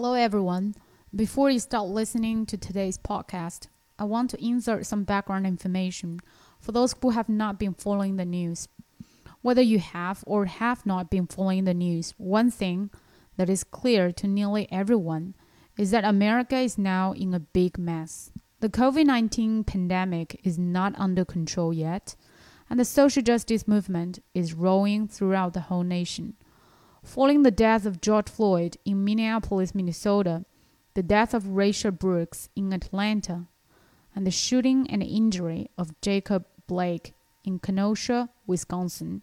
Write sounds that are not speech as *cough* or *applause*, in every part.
Hello, everyone. Before you start listening to today's podcast, I want to insert some background information for those who have not been following the news. Whether you have or have not been following the news, one thing that is clear to nearly everyone is that America is now in a big mess. The COVID 19 pandemic is not under control yet, and the social justice movement is rolling throughout the whole nation. Following the death of George Floyd in Minneapolis, Minnesota, the death of Rayshard Brooks in Atlanta, and the shooting and injury of Jacob Blake in Kenosha, Wisconsin.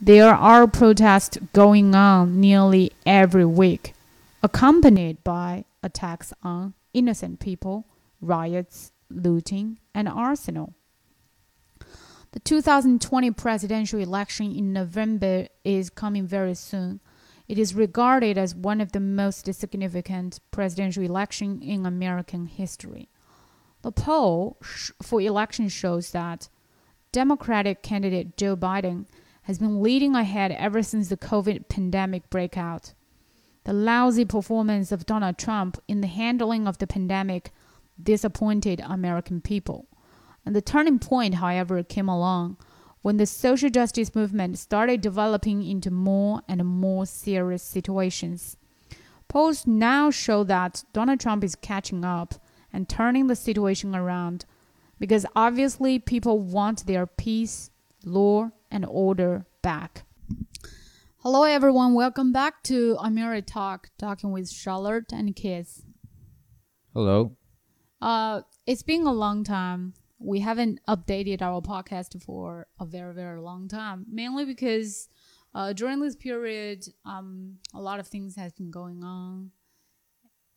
There are protests going on nearly every week, accompanied by attacks on innocent people, riots, looting, and arsenal. The 2020 presidential election in November is coming very soon. It is regarded as one of the most significant presidential elections in American history. The poll for election shows that Democratic candidate Joe Biden has been leading ahead ever since the COVID pandemic breakout. The lousy performance of Donald Trump in the handling of the pandemic disappointed American people. And the turning point, however, came along when the social justice movement started developing into more and more serious situations. Polls now show that Donald Trump is catching up and turning the situation around because obviously people want their peace, law, and order back. Hello, everyone. Welcome back to Amiri Talk, talking with Charlotte and Keith. Hello. Uh, it's been a long time we haven't updated our podcast for a very very long time mainly because uh, during this period um, a lot of things has been going on.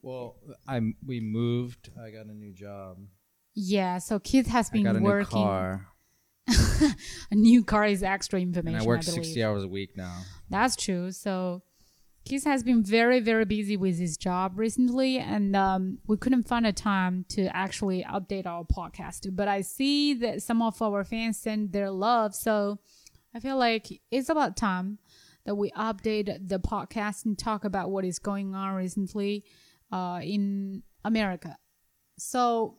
Well i we moved. I got a new job. Yeah so keith has been I got a working. new car. *laughs* a new car is extra information and i work I 60 hours a week now. That's true. So Keith has been very, very busy with his job recently, and um, we couldn't find a time to actually update our podcast. But I see that some of our fans send their love, so I feel like it's about time that we update the podcast and talk about what is going on recently uh, in America. So,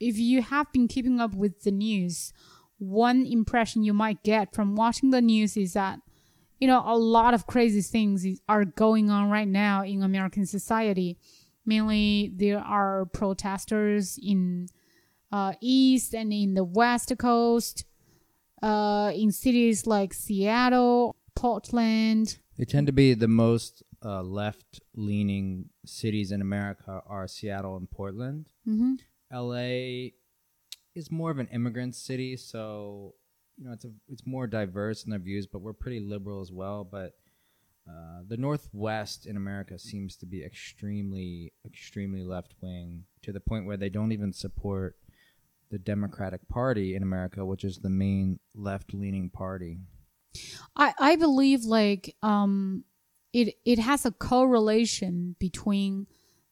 if you have been keeping up with the news, one impression you might get from watching the news is that you know, a lot of crazy things are going on right now in American society. Mainly, there are protesters in uh, east and in the west coast, uh, in cities like Seattle, Portland. They tend to be the most uh, left-leaning cities in America are Seattle and Portland. Mm-hmm. LA is more of an immigrant city, so you know it's a, it's more diverse in their views, but we're pretty liberal as well. But uh, the Northwest in America seems to be extremely extremely left wing to the point where they don't even support the Democratic Party in America, which is the main left leaning party. I I believe like um it it has a correlation between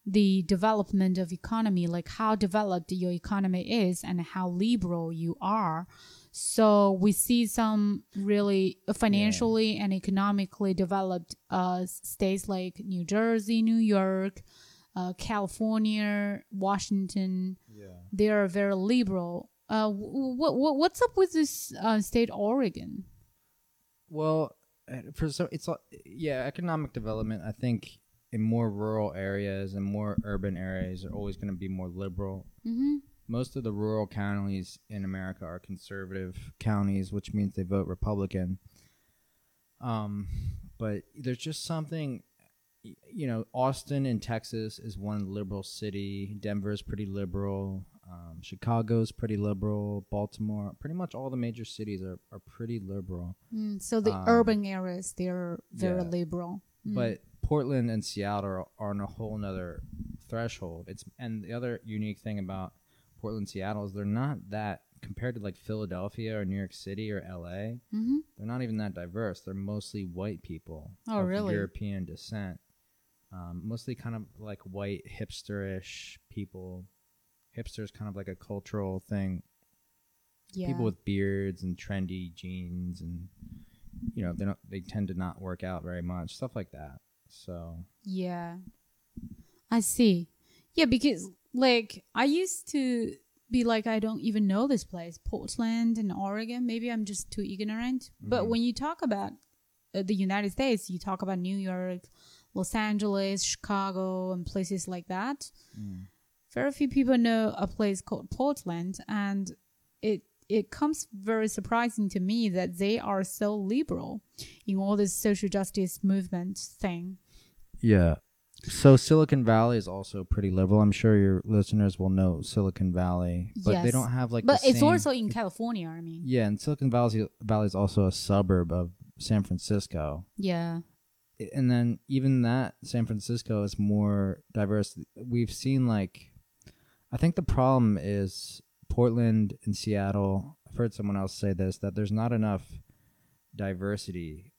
the development of economy like how developed your economy is and how liberal you are so we see some really financially yeah. and economically developed uh, states like New Jersey, New York, uh, California, Washington. Yeah. They are very liberal. Uh, what, what what's up with this uh, state Oregon? Well, for so it's yeah, economic development. I think in more rural areas and more urban areas are always going to be more liberal. Mm-hmm most of the rural counties in America are conservative counties, which means they vote Republican. Um, but there's just something, you know, Austin in Texas is one liberal city. Denver is pretty liberal. Um, is pretty liberal. Baltimore, pretty much all the major cities are, are pretty liberal. Mm, so the um, urban areas, they're very yeah. liberal. Mm. But Portland and Seattle are, are on a whole nother threshold. It's and the other unique thing about Portland, Seattle is they're not that compared to like Philadelphia or New York City or LA. Mm-hmm. They're not even that diverse. They're mostly white people oh, of really? European descent. Um, mostly kind of like white hipsterish people. Hipsters kind of like a cultural thing. Yeah. People with beards and trendy jeans and you know they don't they tend to not work out very much stuff like that. So yeah. I see. Yeah, because like I used to be like I don't even know this place, Portland and Oregon. Maybe I'm just too ignorant. But Mhm. when you talk about uh, the United States, you talk about New York, Los Angeles, Chicago, and places like that. Mm. Very few people know a place called Portland, and it it comes very surprising to me that they are so liberal in all this social justice movement thing. Yeah. So Silicon Valley is also pretty liberal. I'm sure your listeners will know Silicon Valley, but they don't have like. but it's same- also in California. I mean, Yeah, and Silicon Valley Valley is also a suburb of San Francisco. yeah. and then even that San Francisco is more diverse. We've seen like I think the problem is Portland and Seattle. I've heard someone else say this that there's not enough diversity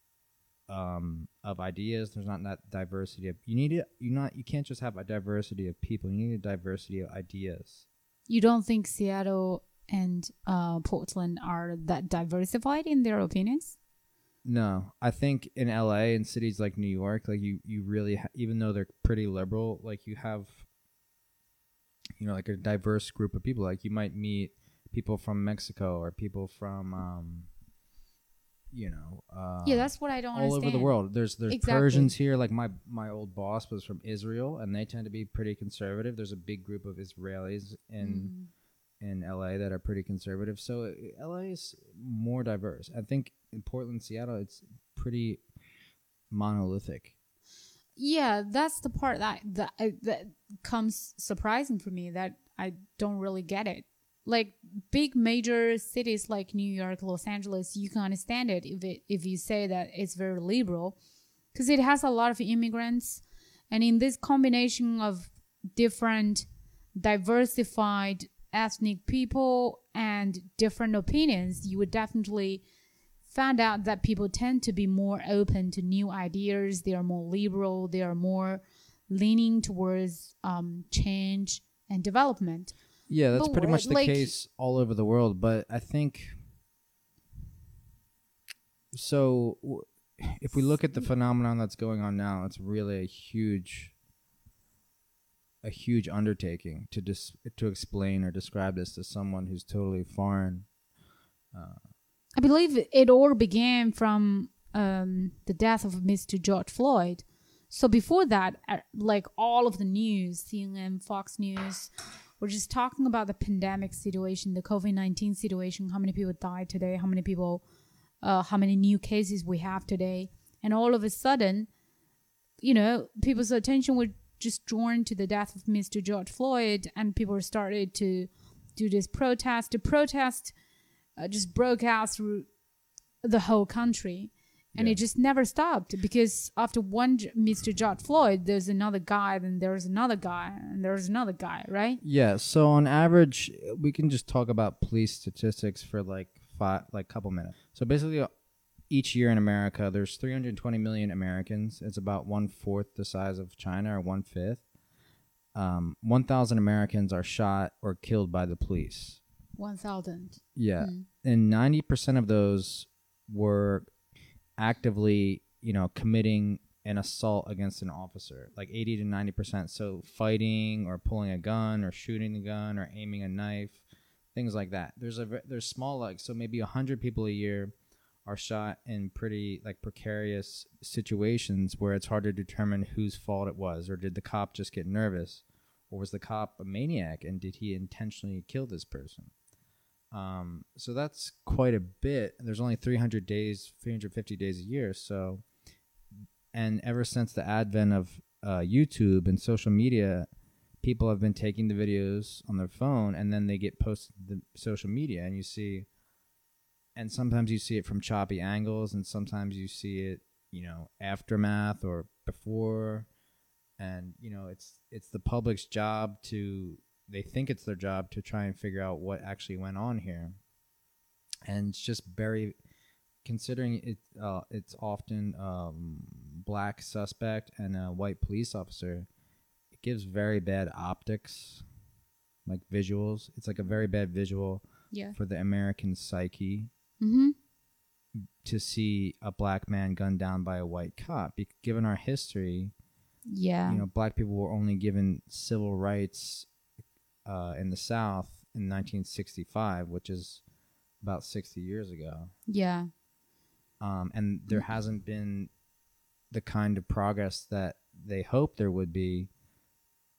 um, of ideas. There's not that diversity of you need it. You not you can't just have a diversity of people. You need a diversity of ideas. You don't think Seattle and uh, Portland are that diversified in their opinions? No, I think in LA and cities like New York, like you, you really, ha- even though they're pretty liberal, like you have, you know, like a diverse group of people. Like you might meet people from Mexico or people from, um, you know, uh, yeah, that's what I don't all understand. over the world. There's there's Exactly. Persians here. Like my my old boss was from Israel, and they tend to be pretty conservative. There's a big group of Israelis in Mm. in LA that are pretty conservative. So uh, LA is more diverse. I think in Portland, Seattle, it's pretty monolithic. Yeah, that's the part that that that comes surprising for me that I don't really get it. Like big major cities like New York, Los Angeles, you can understand it if it if you say that it's very liberal because it has a lot of immigrants and in this combination of different diversified ethnic people and different opinions, you would definitely found out that people tend to be more open to new ideas. They are more liberal. They are more leaning towards um, change and development. Yeah, that's But pretty much the like- case all over the world. But I think so. w- If we look at the phenomenon that's going on now, it's really a huge, a huge undertaking to dis- to explain or describe this to someone who's totally foreign. I believe it all began from um, the death of Mr. George Floyd. So before that, uh, like all of the news, CNN, Fox News, were just talking about the pandemic situation, the COVID nineteen situation, how many people died today, how many people, uh, how many new cases we have today, and all of a sudden, you know, people's attention were just drawn to the death of Mr. George Floyd, and people started to do this protest. The protest uh, just broke out through the whole country and Yeah. it just never stopped because after one Mr. George Floyd there's another guy then there's another guy and there's another guy right Yeah. So on average, we can just talk about police statistics for like five, like couple minutes. So basically, uh, each year in America, there's 320 million Americans. It's about one fourth the size of China or one fifth. Um, 1,000 Americans are shot or killed by the police. 1000 Yeah. Mm. And 90% of those were actively, you know, committing an assault against an officer, like 80 to 90%. So fighting or pulling a gun or shooting a gun or aiming a knife, things like that. There's a there's small like so maybe 100 people a year are shot in pretty like precarious situations where it's hard to determine whose fault it was or did the cop just get nervous or was the cop a maniac and did he intentionally kill this person? Um, so that's quite a bit. There's only 300 days, 350 days a year. So, and ever since the advent of uh, YouTube and social media, people have been taking the videos on their phone and then they get posted to the social media, and you see, and sometimes you see it from choppy angles, and sometimes you see it, you know, aftermath or before, and you know, it's it's the public's job to they think it's their job to try and figure out what actually went on here. And it's just very considering it uh, it's often um, black suspect and a white police officer it gives very bad optics like visuals. It's like a very bad visual yeah. for the american psyche mm-hmm. to see a black man gunned down by a white cop. Be- given our history Yeah. you know black people were only given civil rights uh, in the South in 1965, which is about 60 years ago, yeah. um, and there hasn't been the kind of progress that they hoped there would be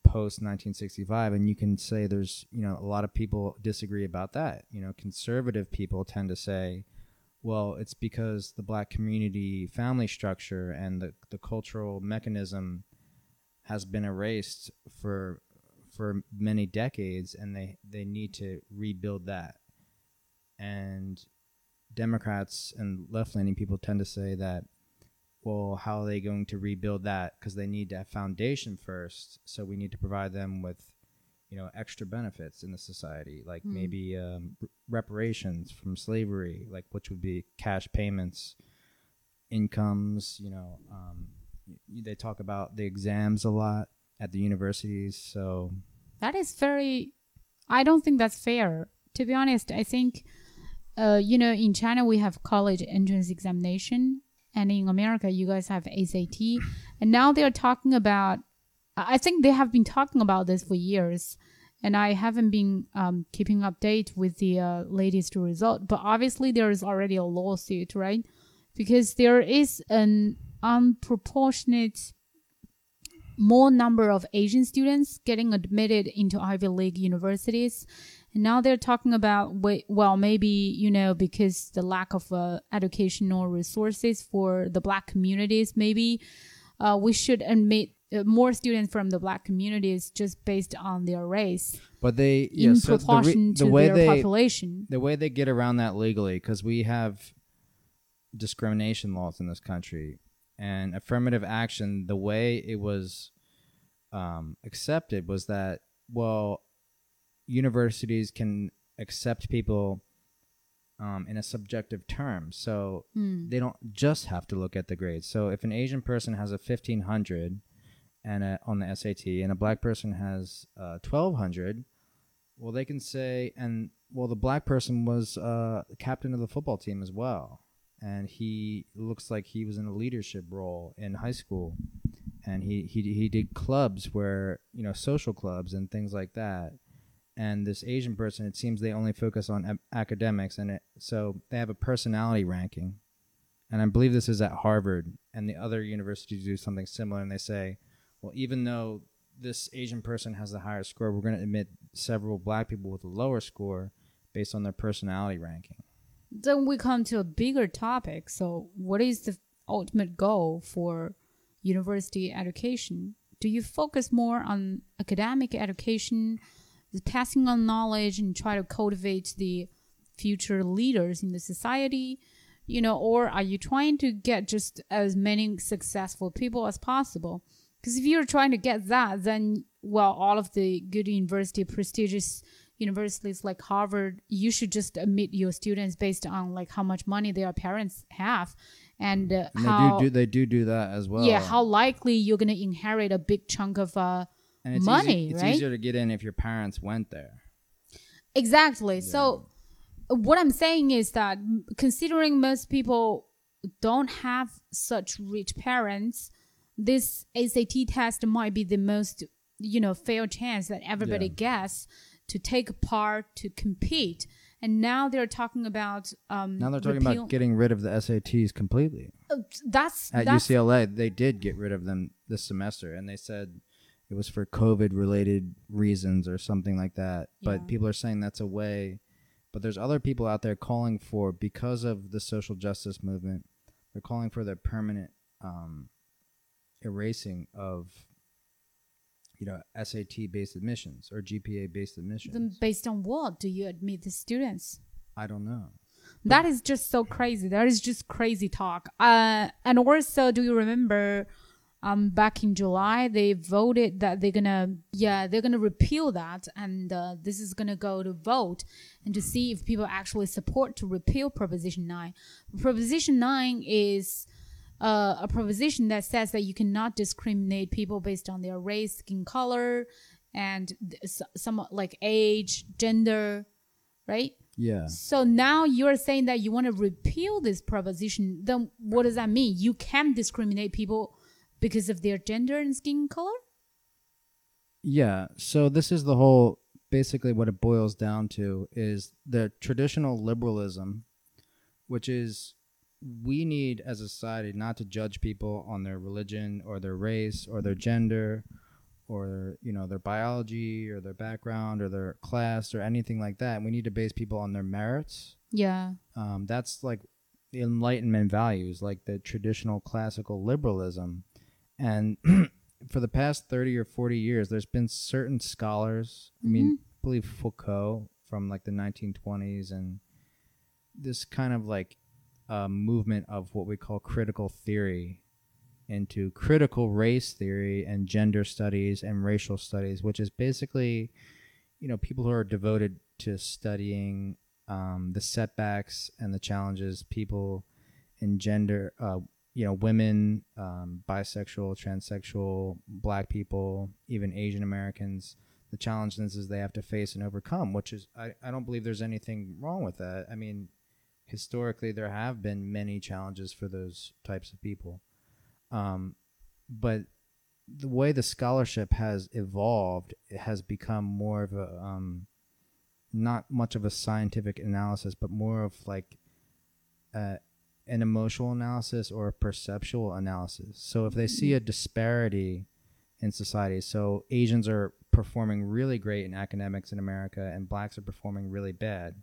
post 1965 and you can say there's you know a lot of people disagree about that. You know conservative people tend to say well it's because the black community family structure and the, the cultural mechanism has been erased for for many decades and they they need to rebuild that. And democrats and left-leaning people tend to say that well how are they going to rebuild that? Because they need that foundation first so we need to provide them with you know extra benefits in the society like Hmm. maybe um, reparations from slavery like which would be cash payments incomes you know um, they talk about the exams a lot at the universities so That is very. I don't think that's fair. To be honest, I think, uh, you know, in China we have college entrance examination, and in America you guys have SAT, and now they're talking about. I I think they have been talking about this for years, and I haven't been um, keeping update with the uh, latest result. But obviously there is already a lawsuit, right? Because there is an unproportionate more number of Asian students getting admitted into Ivy League universities. And now they're talking about, well, maybe, you know, because the lack of uh, educational resources for the black communities, maybe uh, we should admit uh, more students from the black communities just based on their race but they in yeah, so the, re- proportion the to way their they population. the way they get around that legally because we have discrimination laws in this country and affirmative action the way it was um, accepted was that well universities can accept people um, in a subjective term. So Hmm. they don't just have to look at the grades. So if an asian person has a 1500 and a, on the sat and a black person has uh, 1200 well, they can say, and well, the black person was uh, captain of the football team as well, and he looks like he was in a leadership role in high school, and he he he did clubs where you know social clubs and things like that. And this Asian person, it seems they only focus on a- academics, and it, so they have a personality ranking, and I believe this is at Harvard, and the other universities do something similar, and they say, well, even though this Asian person has the higher score, we're going to admit several black people with a lower score based on their personality ranking. Then we come to a bigger topic. So, what is the ultimate goal for university education? Do you focus more on academic education, the passing on knowledge, and try to cultivate the future leaders in the society? You know, or are you trying to get just as many successful people as possible? Because if you're trying to get that, then well, all of the good university, prestigious universities like Harvard, you should just admit your students based on like how much money their parents have, and, uh, And how they do, do they do do that as well. yeah how likely you're gonna inherit a big chunk of uh and it's money, easy, it's right? easier to get in if your parents went there. Exactly. So, what I'm saying is that considering most people don't have such rich parents, this SAT test might be the most, you know, fair chance that everybody Yeah. gets to take part to compete. And now they're talking about um, Now they're talking repeal- about getting rid of the SATs completely. Uh, that's At that's UCLA, they did get rid of them this semester, and they said it was for COVID-related reasons or something like that. Yeah. But people are saying that's a way. But there's other people out there calling for because of the social justice movement. They're calling for the permanent um, erasing of you know SAT-based admissions or GPA-based admissions. then based on what do you admit the students? I don't know. That is just so crazy. That is just crazy talk. Uh, and also, do you remember, um, back in July they voted that they're gonna, yeah, they're gonna repeal that, and uh, this is gonna go to vote and to see if people actually support to repeal Proposition Nine. Proposition Nine is. Uh, a proposition that says that you cannot discriminate people based on their race, skin color, and some like age, gender, right? Yeah. So now you're saying that you want to repeal this proposition. Then what does that mean? You can discriminate people because of their gender and skin color. Yeah. So this is the whole basically what it boils down to is the traditional liberalism, which is we need as a society not to judge people on their religion or their race or their gender or you know their biology or their background or their class or anything like that. We need to base people on their merits. Yeah. Um, that's like the Enlightenment values, like the traditional classical liberalism. And *clears throat* for the past 30 or 40 years, there's been certain scholars, I mean, I believe Foucault from like the 1920s, and this kind of like uh, movement of what we call critical theory into critical race theory and gender studies and racial studies, which is basically, you know, people who are devoted to studying um, the setbacks and the challenges people in gender, uh, you know, women, um, bisexual, transsexual, black people, even Asian Americans, the challenges they have to face and overcome, which is, I, I don't believe there's anything wrong with that. I mean, historically, there have been many challenges for those types of people. Um, but the way the scholarship has evolved, it has become more of a, um, not much of a scientific analysis, but more of like uh, an emotional analysis or a perceptual analysis. So if they see a disparity in society, so Asians are performing really great in academics in America and blacks are performing really bad.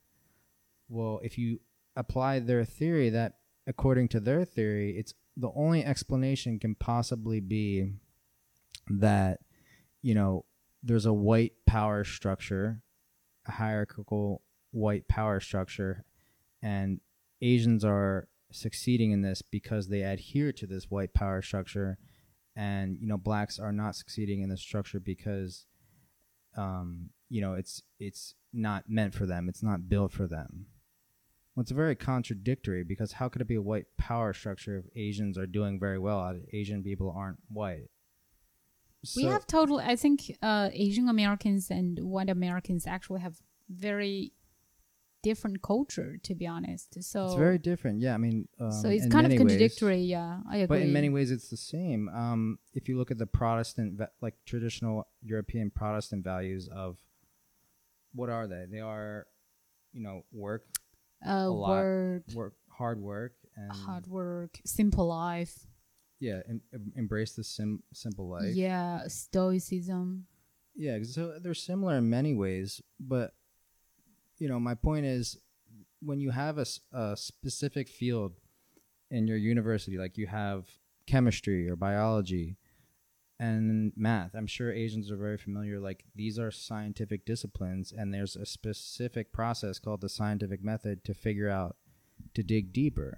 Well, if you apply their theory, that according to their theory, it's the only explanation can possibly be that, you know, there's a white power structure, a hierarchical white power structure, and Asians are succeeding in this because they adhere to this white power structure and you know blacks are not succeeding in this structure because um, you know it's it's not meant for them. It's not built for them well, it's very contradictory because how could it be a white power structure if asians are doing very well and asian people aren't white we have total. I think uh, Asian Americans and white Americans actually have very different culture. To be honest, so it's very different yeah i mean um, so it's kind of many ways- contradictory. yeah, I agree. But in many ways, it's the same. Um, if you look at the Protestant, like traditional European Protestant values of what are they? They are, you know, work, uh, a lot. work, work, hard work, and hard work, simple life. yeah, em- em- embrace the sim- simple life. Yeah, stoicism. Yeah, so they're similar in many ways, but you know, my point is when you have a specific field in your university, like you have chemistry or biology and math, I'm sure Asians are very familiar. Like these are scientific disciplines, and there's a specific process called the scientific method to figure out to dig deeper.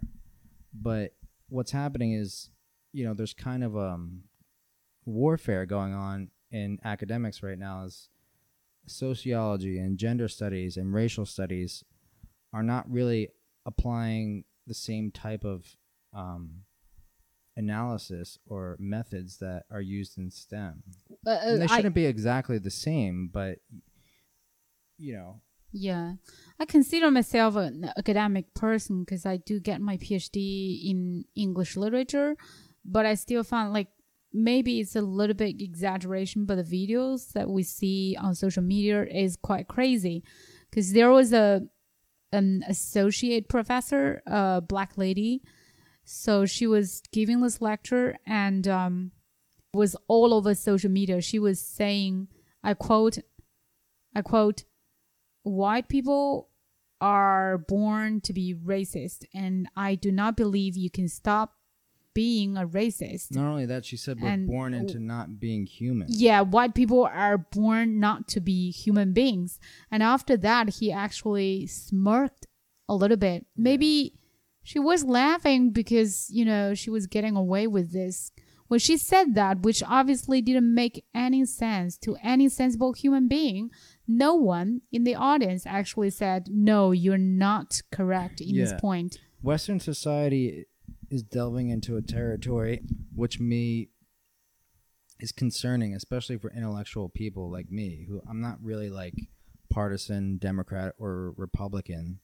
But what's happening is, you know, there's kind of um warfare going on in academics right now is sociology and gender studies and racial studies are not really applying the same type of um, analysis or methods that are used in STEM. Uh, uh, they shouldn't be exactly the same, but you know, Yeah, I consider myself an academic person because I do get my PhD in English literature, but I still find like maybe it's a little bit exaggeration, but the videos that we see on social media is quite crazy because there was a an associate professor, a black lady, so she was giving this lecture and um, was all over social media. She was saying, I quote, I quote white people are born to be racist and i do not believe you can stop being a racist not only that, she said we're And- born into not being human. yeah white people are born not to be human beings and after that he actually smirked a little bit maybe she was laughing because you know she was getting away with this. When she said that which obviously didn't make any sense to any sensible human being. No one in the audience actually said no you're not correct in this point. Western society is delving into a territory which me is concerning, especially for intellectual people like me, who I'm not really like partisan Democrat or Republican.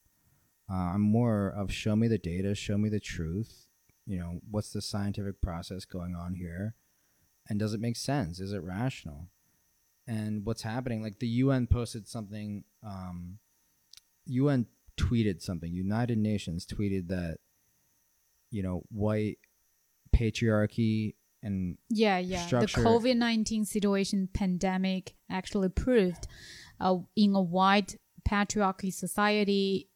Uh, I'm more of show me the data, show me the truth. You know, what's the scientific process going on here? And does it make sense? Is it rational? And what's happening? Like the UN posted something. Um, UN tweeted something. United Nations tweeted that, you know, white patriarchy and Yeah, yeah. structure- The COVID 19 situation pandemic actually proved uh, in a white patriarchy society,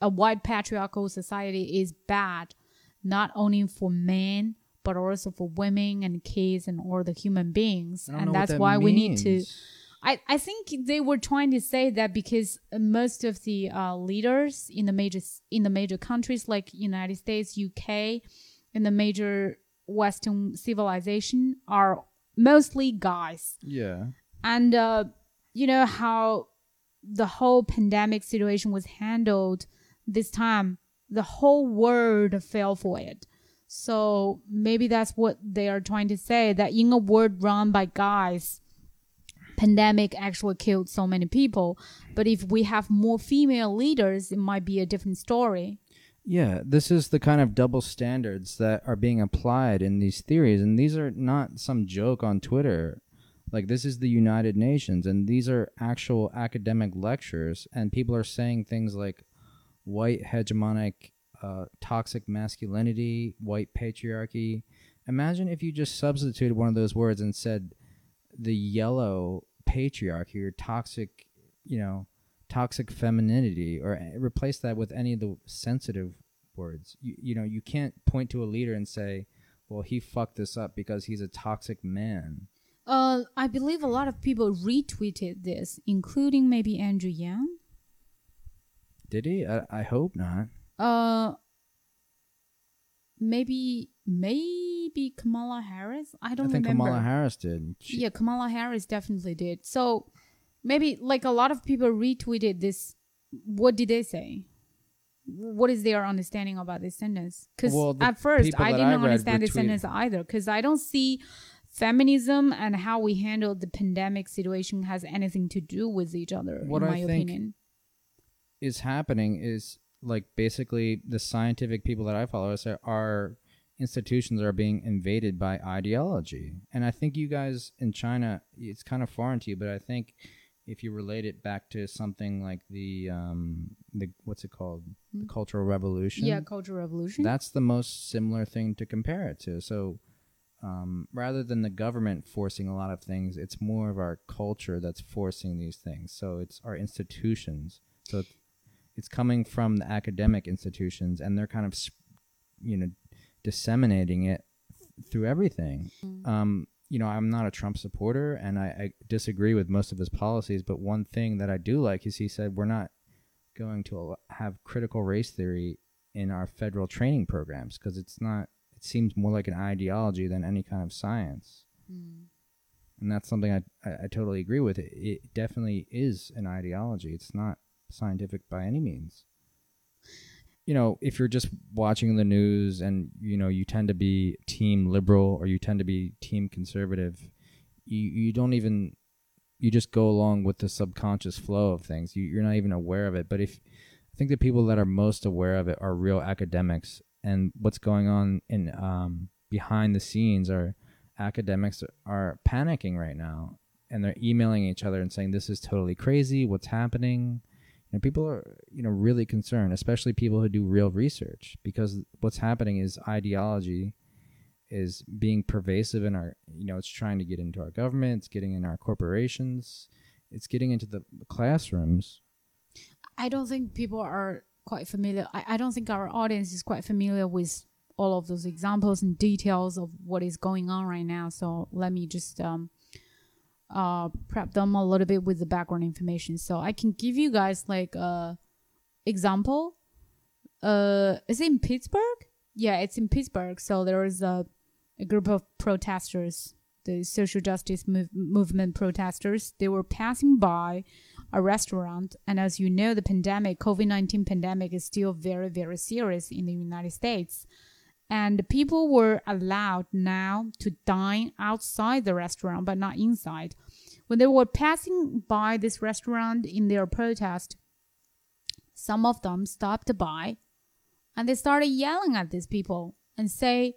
a white patriarchal society is bad, not only for men, but also for women and kids and all the human beings. I don't know And that's that why we need to. I, I think they were trying to say that because most of the uh, leaders in the major in the major countries like United States, UK, and the major Western civilization are mostly guys, Yeah. and uh, you know how the whole pandemic situation was handled this time. The whole world fell for it. So maybe that's what they are trying to say that in a world run by guys, pandemic actually killed so many people. But if we have more female leaders, it might be a different story. Yeah, this is the kind of double standards that are being applied in these theories, and these are not some joke on Twitter. Like this is the United Nations, and these are actual academic lectures, and people are saying things like white hegemonic, uh, toxic masculinity, white patriarchy. Imagine if you just substituted one of those words and said the yellow patriarchy or toxic, you know, toxic femininity or replace that with any of the sensitive words. You, you know, you can't point to a leader and say, well, he fucked this up because he's a toxic man. Uh, I believe a lot of people retweeted this, including maybe Andrew Yang. Did he? I, I hope not. Uh, maybe maybe Kamala Harris. I don't I think remember. Kamala Harris did. She- yeah, Kamala Harris definitely did. So maybe like a lot of people retweeted this. What did they say? What is their understanding about this sentence? Because Well, at first I didn't read understand this sentence either. Because I don't see feminism and how we handle the pandemic situation has anything to do with each other. What in I my think- opinion. is happening is like basically the scientific people that I follow say our institutions are being invaded by ideology. And I think you guys in China, it's kind of foreign to you, but I think if you relate it back to something like the um the what's it called the Cultural Revolution, Yeah, Cultural Revolution. that's the most similar thing to compare it to. So um, rather than the government forcing a lot of things, it's more of our culture that's forcing these things. So it's our institutions. So it's- it's coming from the academic institutions, and they're kind of, you know, disseminating it through everything. Um, you know, I'm not a Trump supporter, and I, I disagree with most of his policies. But one thing that I do like is he said we're not going to have critical race theory in our federal training programs because it's not. It seems more like an ideology than any kind of science, hmm. and that's something I, I I totally agree with. It it definitely is an ideology. It's not scientific by any means. You know, if you're just watching the news and you know you tend to be team liberal or you tend to be team conservative, you you don't even you just go along with the subconscious flow of things. You, you're not even aware of it. But if I think the people that are most aware of it are real academics, and what's going on in um, behind the scenes are academics are panicking right now, and they're emailing each other and saying this is totally crazy. What's happening? Know, people are you know really concerned, especially people who do real research, because what's happening is ideology is being pervasive in our you know it's trying to get into our government it's getting in our corporations it's getting into the classrooms I don't think people are quite familiar. I, I don't think our audience is quite familiar with all of those examples and details of what is going on right now. So let me just um, uh, prep them a little bit with the background information. So I can give you guys like a example. Uh, is it in Pittsburgh? Yeah, it's in Pittsburgh. So there is a, a group of protesters, the social justice mov- movement protesters. They were passing by a restaurant. And as you know, the pandemic, COVID 19 pandemic, is still very, very serious in the United States. And people were allowed now to dine outside the restaurant, but not inside. When they were passing by this restaurant in their protest, some of them stopped by and they started yelling at these people and say,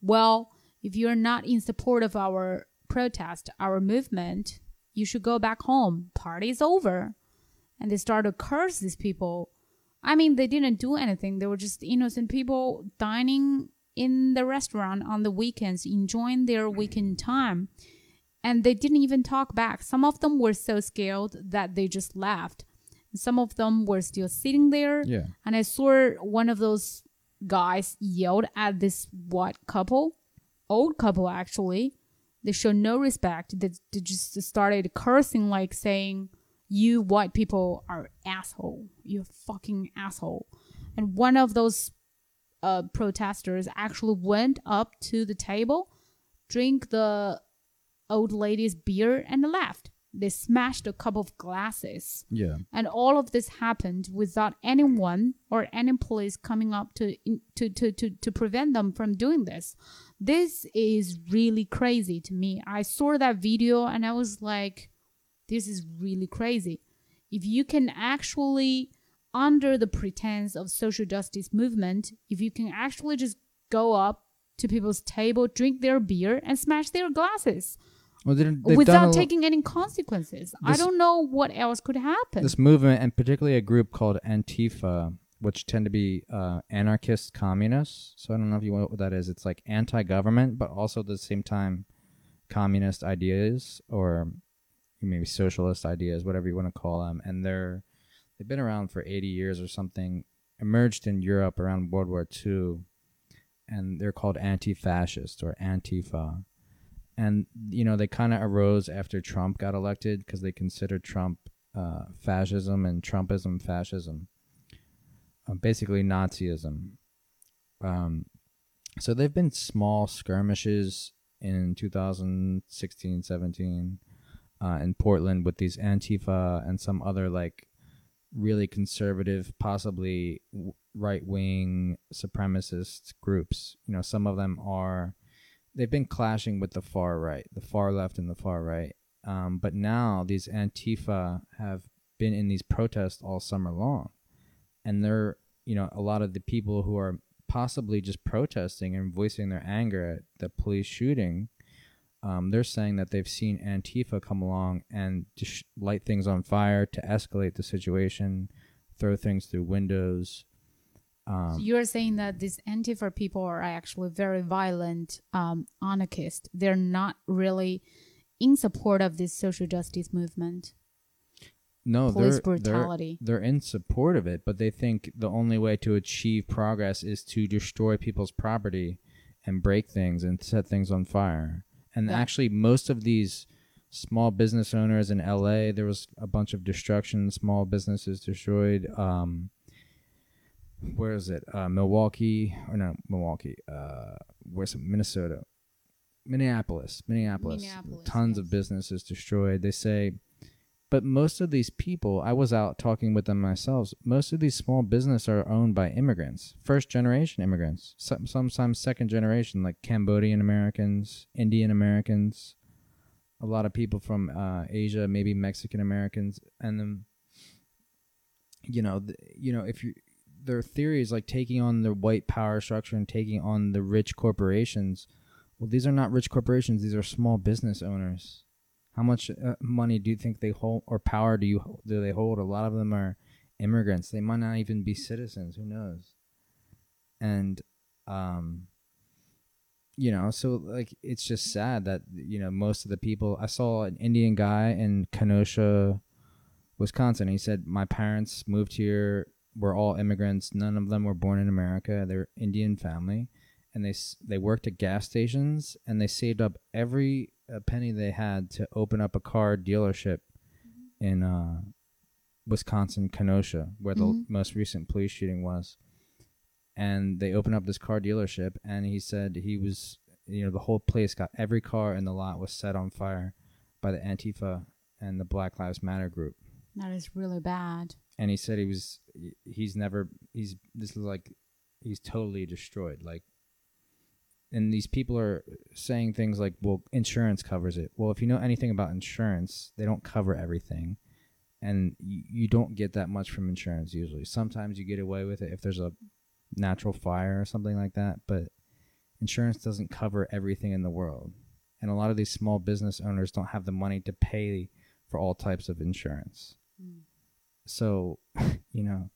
well, if you're not in support of our protest, our movement, you should go back home. Party's over. And they started to curse these people. I mean, they didn't do anything. They were just innocent people dining in the restaurant on the weekends, enjoying their weekend time. And they didn't even talk back. Some of them were so scared that they just left. Some of them were still sitting there. Yeah. And I saw one of those guys yelled at this white couple, old couple actually. They showed no respect. They, they just started cursing, like saying, "You white people are asshole. You fucking asshole." And one of those uh, protesters actually went up to the table, drank the old lady's beer, and left. They smashed a couple of glasses. Yeah. And all of this happened without anyone or any police coming up to, to, to, to, to prevent them from doing this. This is really crazy to me. I saw that video and I was like, this is really crazy. If you can actually, under the pretense of social justice movement, if you can actually just go up to people's table, drink their beer, and smash their glasses Well, they, they've without taking any consequences. I don't know what else could happen. this movement, and particularly a group called Antifa, which tend to be uh, anarchist communists. So I don't know if you know what that is. It's like anti-government, but also at the same time communist ideas or maybe socialist ideas, whatever you want to call them. And they're they've been around for 80 years or something. Emerged in Europe around World War II, and they're called anti-fascist or Antifa. And you know they kind of arose after Trump got elected because they considered Trump uh, fascism and Trumpism fascism, uh, basically Nazism. Um, so they've been small skirmishes in 2016, 17 uh, in Portland with these Antifa and some other like really conservative, possibly right wing supremacist groups. You know, some of them are they've been clashing with the far right, the far left and the far right. Um, but now these Antifa have been in these protests all summer long, and they're you know a lot of the people who are possibly just protesting and voicing their anger at the police shooting. Um, they're saying that they've seen Antifa come along and just light things on fire to escalate the situation, throw things through windows. Um, You're saying that these Antifa people are actually very violent um, anarchists. They're not really in support of this social justice movement. No, police they're, they're they're in support of it, but they think the only way to achieve progress is to destroy people's property and break things and set things on fire. And Yeah. actually, most of these small business owners in LA, there was a bunch of destruction, small businesses destroyed. Um, where is it? Uh, Milwaukee or no Milwaukee? Uh, where's it? Minnesota? Minneapolis, Minneapolis. Minneapolis, Tons of businesses destroyed. They say, but most of these people, I was out talking with them myself. Most of these small business are owned by immigrants, first generation immigrants, some, sometimes second generation, like Cambodian Americans, Indian Americans, a lot of people from uh, Asia, maybe Mexican Americans, and then, you know, th- you know, if you their theory is like taking on the white power structure and taking on the rich corporations. Well, these are not rich corporations; these are small business owners. How much uh, money do you think they hold, or power do you do they hold? A lot of them are immigrants. They might not even be citizens. Who knows? And, um, you know, so like it's just sad that you know most of the people. I saw an Indian guy in Kenosha, Wisconsin. He said, "My parents moved here. We're all immigrants. None of them were born in America. They're Indian family." and they they worked at gas stations and they saved up every uh, penny they had to open up a car dealership in uh, Wisconsin Kenosha, where the Mhm. most recent police shooting was. And they opened up this car dealership, and he said he was, you know, the whole place got every car in the lot was set on fire by the Antifa and the Black Lives Matter group That is really bad. and he said he was he's never he's this is like he's totally destroyed like and these people are saying things like well insurance covers it well if you know anything about insurance they don't cover everything and you, you don't get that much from insurance usually sometimes you get away with it if there's a natural fire or something like that but insurance doesn't cover everything in the world. And a lot of these small business owners don't have the money to pay for all types of insurance. Mm. So, *laughs* you know,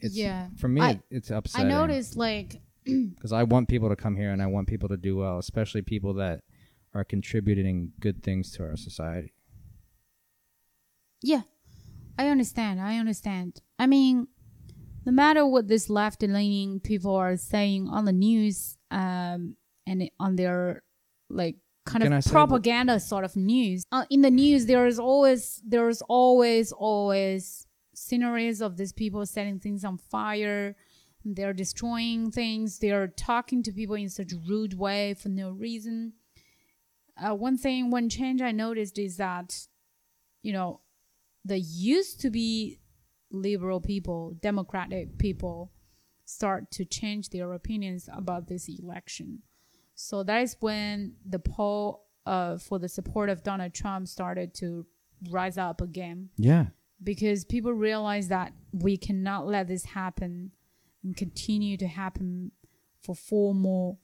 it's Yeah. for me I- it, it's I noticed like *clears throat* because I want people to come here and I want people to do well, especially people that are contributing good things to our society. Yeah, I understand. I understand. I mean, no matter what this left leaning people are saying on the news, um, and on their like kind Can of propaganda sort of news, uh, in the news there is always there's always always scenarios of these people setting things on fire. They're destroying things. They're talking to people in such a rude way for no reason. Uh, one thing, one change I noticed is that, you know, the used to be liberal people, democratic people, start to change their opinions about this election. So that is when the poll uh, for the support of Donald Trump started to rise up again Yeah. because people realize that we cannot let this happen and continue to happen for four more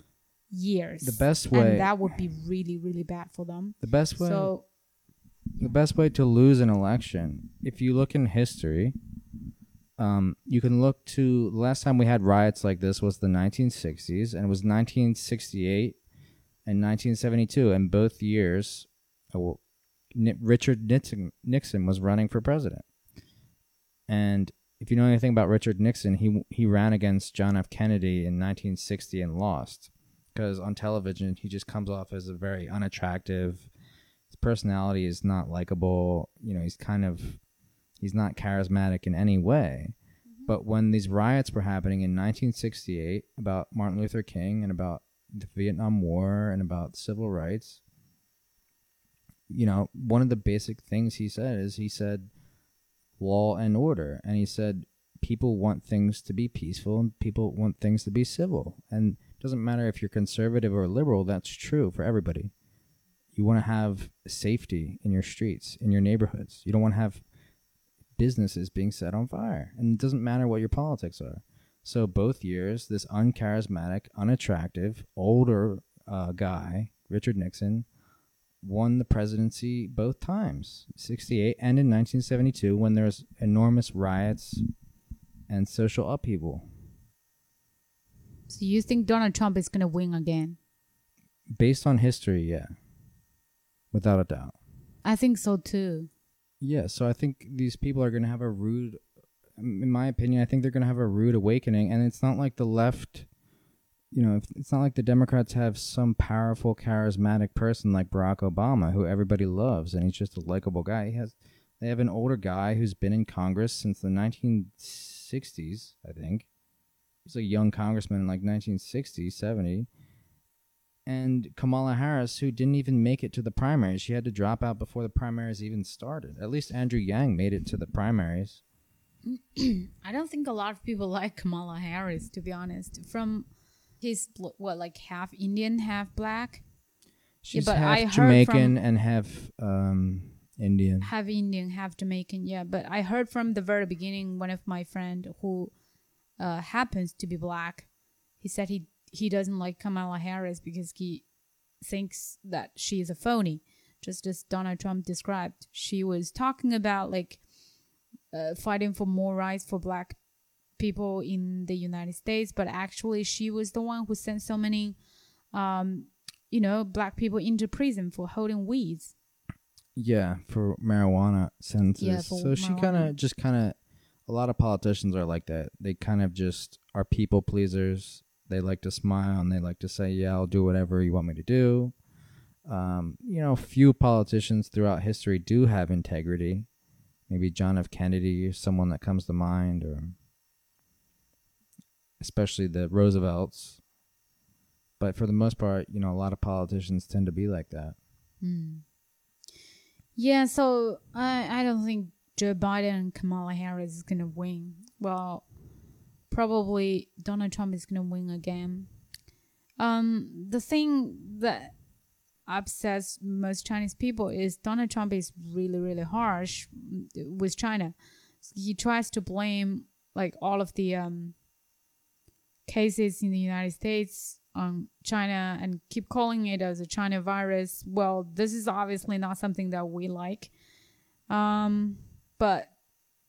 years. The best way and that would be really, really bad for them. the best way So the best way to lose an election, if you look in history, um, you can look to the last time we had riots like this was the 1960s, and it was 1968 and 1972, and both years, uh, Richard Nixon, Nixon was running for president. And if you know anything about Richard Nixon, he he ran against John F. Kennedy in 1960 and lost because on television he just comes off as a very unattractive. His personality is not likable. You know, he's kind of he's not charismatic in any way. Mm-hmm. But when these riots were happening in 1968 about Martin Luther King and about the Vietnam War and about civil rights, you know, one of the basic things he said is he said law and order. And he said people want things to be peaceful and people want things to be civil. And it doesn't matter if you're conservative or liberal, that's true for everybody. You want to have safety in your streets, in your neighborhoods. You don't want to have businesses being set on fire. And it doesn't matter what your politics are. So both years, this uncharismatic, unattractive, older uh, guy, Richard Nixon, won the presidency both times, 68 and in 1972 when there was enormous riots and social upheaval. So you think Donald Trump is gonna win again? Based on history, yeah. Without a doubt. I think so too. Yeah, so I think these people are going to have a rude in my opinion, I think they're going to have a rude awakening and it's not like the left you know, it's not like the Democrats have some powerful, charismatic person like Barack Obama, who everybody loves, and he's just a likable guy. He has, they have an older guy who's been in Congress since the 1960s, I think. He's a young congressman in like 1960, 70. And Kamala Harris, who didn't even make it to the primaries, she had to drop out before the primaries even started. At least Andrew Yang made it to the primaries. *clears throat* I don't think a lot of people *laughs* like Kamala Harris, to be honest. From he's bl- what like half Indian, half black, She's but half I heard Jamaican from- and half um, Indian. half Indian, half Jamaican. Yeah, but I heard from the very beginning one of my friend who uh, happens to be black. He said he he doesn't like Kamala Harris because he thinks that she is a phony, just as Donald Trump described. She was talking about like uh, fighting for more rights for black people in the United States, but actually she was the one who sent so many, um, you know, black people into prison for holding weeds. Yeah, for marijuana sentences. Yeah, so she kind of just kind of a lot of politicians are like that. They kind of just are people pleasers. They like to smile and they like to say, "Yeah, I'll do whatever you want me to do." Um, you know, few politicians throughout history do have integrity. Maybe John F. Kennedy is someone that comes to mind, or especially the Roosevelts. But for the most part, you know, a lot of politicians tend to be like that. Hmm. Yeah, so I I don't think Joe Biden and Kamala Harris is gonna win. Well, probably Donald Trump is gonna win again. Um, the thing that upsets most Chinese people is Donald Trump is really really harsh with China. He tries to blame like all of the um cases in the United States on China and keep calling it as a China virus. Well, this is obviously not something that we like. Um, but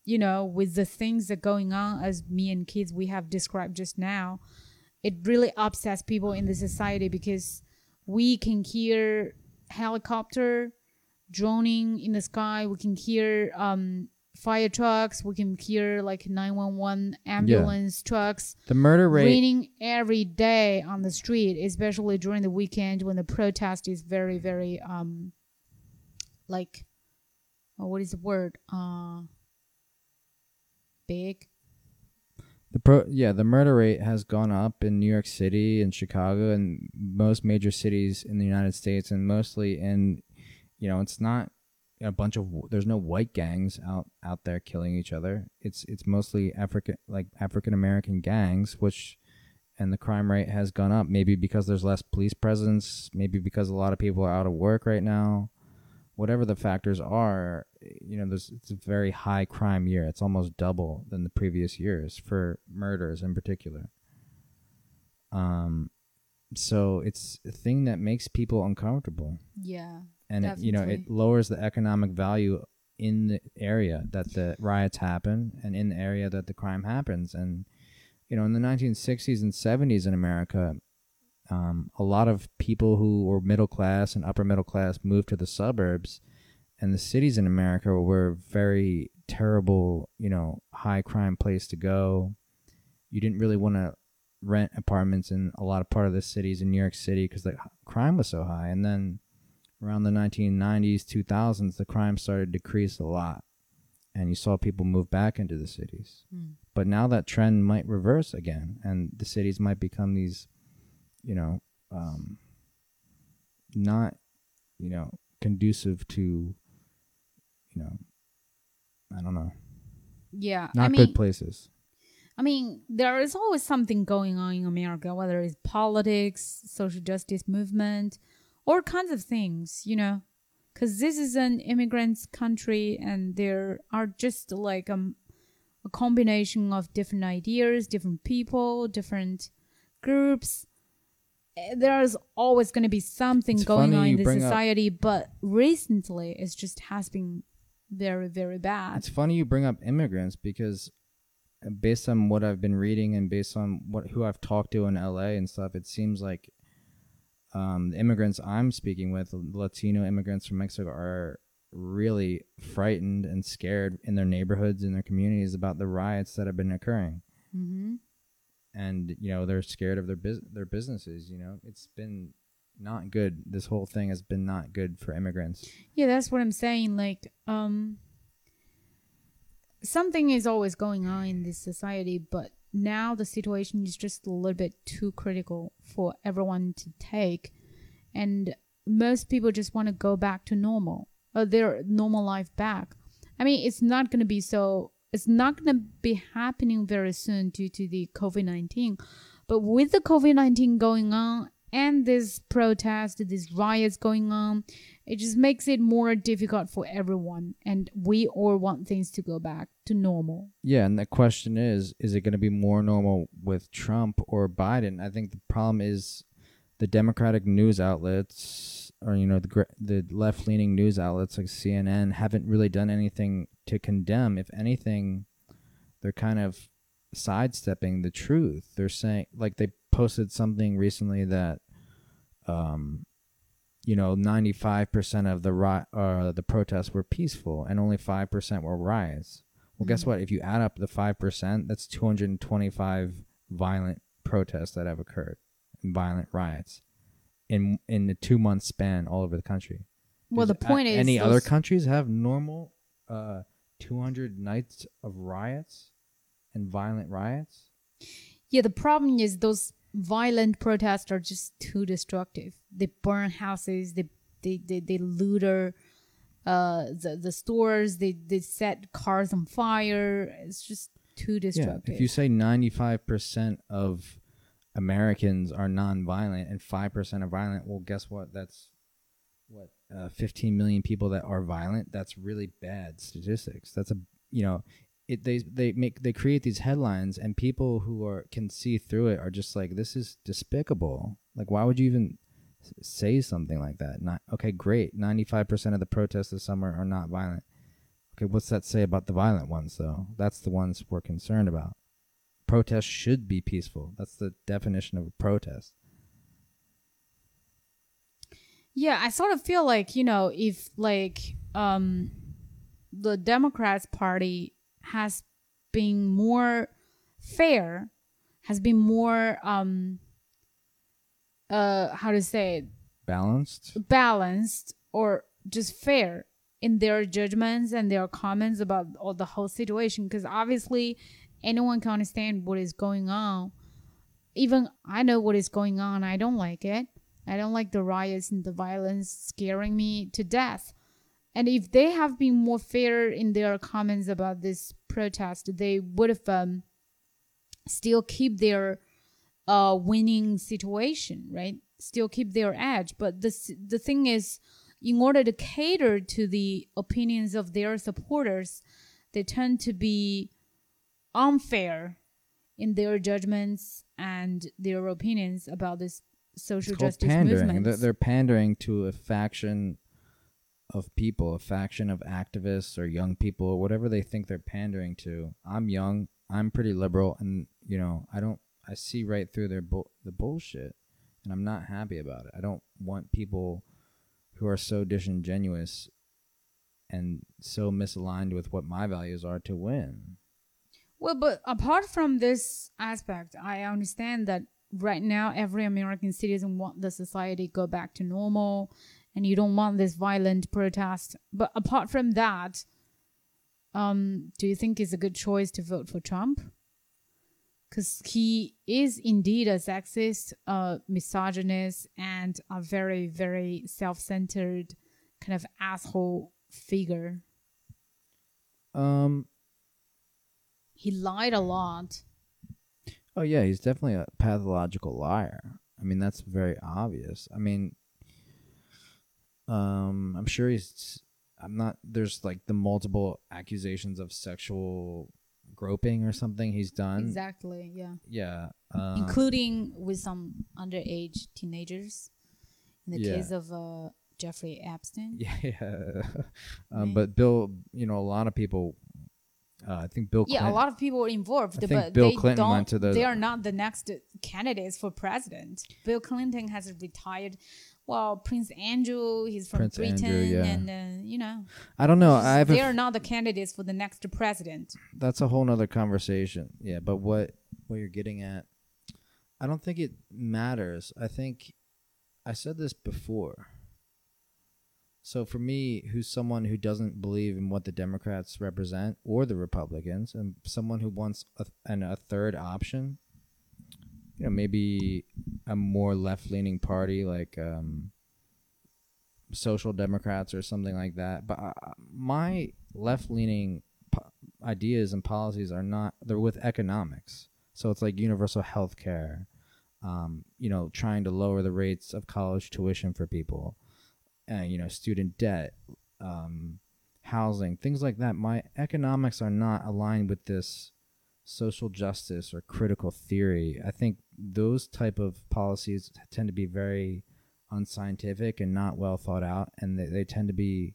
you know, with the things that going on as me and kids we have described just now, it really upsets people in the society because we can hear helicopter droning in the sky. We can hear um, fire trucks. We can hear like 911 ambulance trucks The murder rate. raining every day on the street, especially during the weekend when the protest is very, very um, like, oh, what is the word? Uh, big. The pro, yeah, the murder rate has gone up in New York City and Chicago and most major cities in the United States, and mostly in, you know, it's not a bunch of there's no white gangs out out there killing each other. It's it's mostly African like African American gangs, which, and the crime rate has gone up. Maybe because there's less police presence. Maybe because a lot of people are out of work right now. Whatever the factors are, you know, there's it's a very high crime year. It's almost double than the previous years for murders in particular. Um, so it's a thing that makes people uncomfortable, Yeah. And it, you know it lowers the economic value in the area that the riots happen and in the area that the crime happens. And you know, in the 1960s and 70s in America, um, a lot of people who were middle class and upper middle class moved to the suburbs, and the cities in America were very terrible, you know, high crime place to go. You didn't really want to rent apartments in a lot of part of the cities in New York City because the crime was so high. And then around the 1990s, 2000s, the crime started to decrease a lot, and you saw people move back into the cities. Mm. But now that trend might reverse again, and the cities might become these, you know, um, not, you know, conducive to, you know, I don't know, Yeah. not I mean, good places. I mean, there is always something going on in America, whether it's politics, social justice movement, all kinds of things, you know, because this is an immigrants country and there are just like um, a combination of different ideas, different people, different groups. Eh, There's always going to be something It's going on in the bring up- society, but recently it just has been very, very bad. It's funny you bring up immigrants because uh, based on what I've been reading and based on what who I've talked to in LA and stuff, it seems like um, the immigrants I'm speaking with, Latino immigrants from Mexico, are really frightened and scared in their neighborhoods in their communities about the riots that have been occurring, hmm and you know they're scared of their bus- their businesses. You know, it's been not good. This whole thing has been not good for immigrants. Yeah, that's what I'm saying. Like, um, something is always going on in this society, but now the situation is just a little bit too critical for everyone to take, and most people just want to go back to normal, uh, their normal life back. I mean, it's not going to be so. It's not going to be happening very soon due to the COVID nineteen, but with the COVID nineteen going on and this protest, these riots going on, it just makes it more difficult for everyone and we all want things to go back to normal Yeah, and the question is, is it going to be more normal with Trump or Biden? I think the problem is the Democratic news outlets, or you know, the the left leaning news outlets like CNN, haven't really done anything to condemn. If anything, they're kind of sidestepping the truth. They're saying, like, they posted something recently that, um, you know, ninety five percent of the ri- uh, the protests were peaceful, and only five percent were riots. Well, guess Mhm. what? If you add up the five percent, that's two hundred and twenty-five violent protests that have occurred, and violent riots, in in the two-month span all over the country. well the Does a- point is any other countries have normal, uh, two hundred nights of riots, and violent riots? yeah the problem is those violent protests are just too destructive they burn houses they they they, they looter uh the, the stores they they set cars on fire it's just too destructive Yeah. If you say ninety-five percent of Americans are non-violent and five percent are violent, well, guess what? That's what uh, fifteen million people that are violent. That's really bad statistics. That's a you know, it they they make they create these headlines and people who are can see through it are just like this is despicable. Like why would you even say something like that? Not okay, great. 95% of the protests this summer are not violent. Okay, what's that say about the violent ones though? That's the ones we're concerned about. Protests should be peaceful. That's the definition of a protest. Yeah, I sort of feel like, you know, if like um the Democrats party has been more fair, has been more um uh how to say it, Balanced? balanced or just fair in their judgments and their comments about all the whole situation. Because obviously anyone can understand what is going on. Even i know what is going on. I don't like it. I don't like the riots and the violence scaring me to death. And if they have been more fair in their comments about this protest they would have um, still keep their uh, winning situation, right? Still keep their edge. But the the thing is, in order to cater to the opinions of their supporters, they tend to be unfair in their judgments and their opinions about this social justice pandering. movement. They're, they're pandering to a faction of people, a faction of activists or young people, or whatever they think they're pandering to. I'm young. I'm pretty liberal, and you know, I don't. I see right through their bull the bullshit, and I'm not happy about it. I don't want people who are so disingenuous and so misaligned with what my values are to win. Well, but apart from this aspect, I understand that right now every American citizen want the society go back to normal, and you don't want this violent protest. But apart from that, um, do you think it's a good choice to vote for Trump? Because he is indeed a sexist, uh, misogynist, and a very, very self-centered kind of asshole figure. Um. He lied a lot. Oh yeah, he's definitely a pathological liar. I mean, that's very obvious. I mean, um, I'm sure he's. I'm not. There's like the multiple accusations of sexual groping or something he's done. Exactly. Yeah. Yeah. Um, including with some underage teenagers in the Yeah. case of uh, Jeffrey Epstein. *laughs* Yeah. yeah. *laughs* um, but Bill, you know, a lot of people. Uh, I think Bill. Clinton, Yeah, a lot of people were involved, I think but Bill they Clinton don't. went to the- They are not the next candidates for president. Bill Clinton has retired. Well, Prince Andrew, he's from Prince Britain, Andrew, yeah. and uh, you know, I don't know. I they are not the candidates for the next president. that's a whole nother conversation. Yeah, but what what you're getting at, I don't think it matters. I think I said this before. So for me, who's someone who doesn't believe in what the Democrats represent or the Republicans, and someone who wants a, an, a third option, you know, maybe a more left-leaning party like um, Social Democrats or something like that. But uh, my left-leaning po- ideas and policies are not they're with economics so it's like universal health care um, you know trying to lower the rates of college tuition for people uh, you know student debt um, housing things like that my economics are not aligned with this social justice or critical theory i think those type of policies tend to be very unscientific and not well thought out and they, they tend to be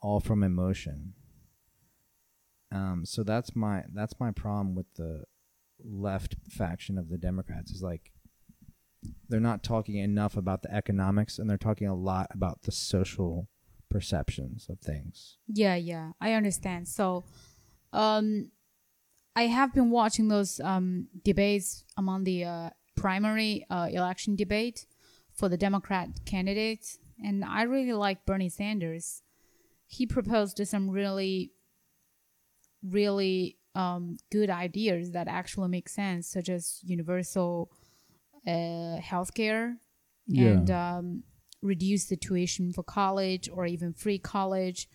all from emotion um, so that's my that's my problem with the left faction of the Democrats is like they're not talking enough about the economics and they're talking a lot about the social perceptions of things. Yeah, yeah, I understand. So, um, I have been watching those um, debates among the uh, primary uh, election debate for the Democrat candidates, and I really like Bernie Sanders. He proposed some really, really um, good ideas that actually make sense, such as universal uh, healthcare and um, reduce the tuition for college or even free college.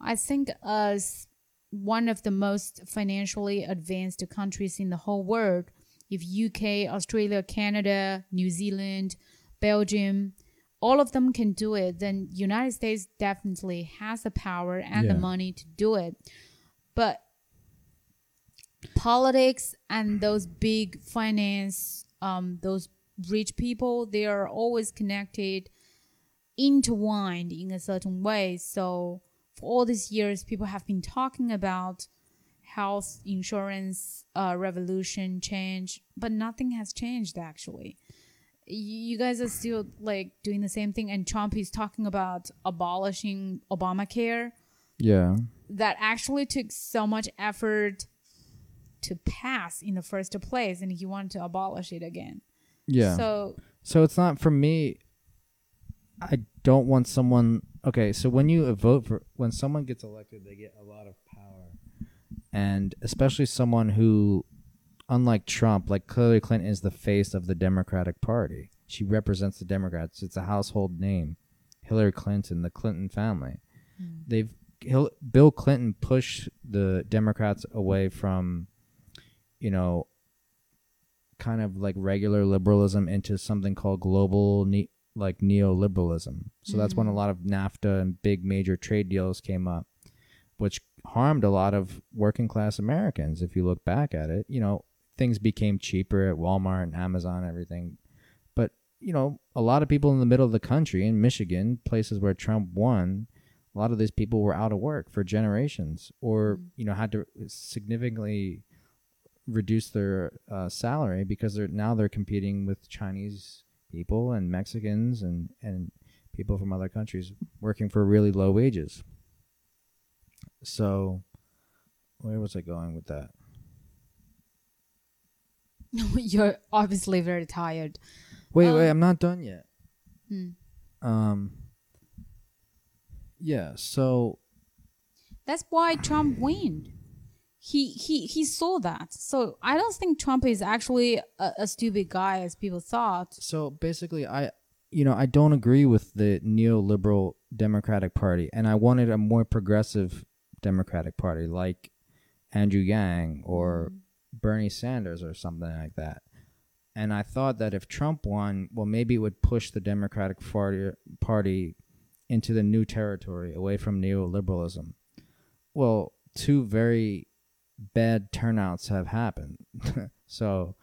I think as one of the most financially advanced countries in the whole world, if UK, Australia, Canada, New Zealand, Belgium, all of them can do it, then United States definitely has the power and the money to do it. But politics and those big finance, um, those rich people, they are always connected, intertwined in a certain way. So all these years, people have been talking about health insurance uh, revolution change, but nothing has changed actually. You guys are still like doing the same thing, and Trump is talking about abolishing Obamacare Yeah. that actually took so much effort to pass in the first place, and he wanted to abolish it again. Yeah. So, So it's not for me. I don't want someone. Okay, so when you vote for when someone gets elected, they get a lot of power, and especially someone who, unlike Trump, like Hillary Clinton is the face of the Democratic Party. She represents the Democrats. It's a household name. Hillary Clinton, the Clinton family. Mm. They've Hil- Bill Clinton pushed the Democrats away from, you know, kind of like regular liberalism into something called global ne- like neoliberalism. So that's when a lot of NAFTA and big major trade deals came up, which harmed a lot of working class Americans. If you look back at it, you know, things became cheaper at Walmart and Amazon and everything. But, you know, a lot of people in the middle of the country in Michigan, places where Trump won, a lot of these people were out of work for generations or, you know, had to significantly reduce their uh, salary because they're now they're competing with Chinese people and Mexicans and and people from other countries working for really low wages. So, where was I going with that? *laughs* you're obviously very tired. Wait, Um, wait, I'm not done yet. Hmm. Um. Yeah. So That's why Trump won. He he he saw that. So I don't think Trump is actually a, a stupid guy as people thought. so basically i you know i don't agree with the neoliberal democratic party and i wanted a more progressive democratic party like andrew yang or mm-hmm. bernie sanders or something like that and i thought that if trump won well maybe it would push the democratic party party into the new territory away from neoliberalism well two very bad turnouts have happened *laughs* so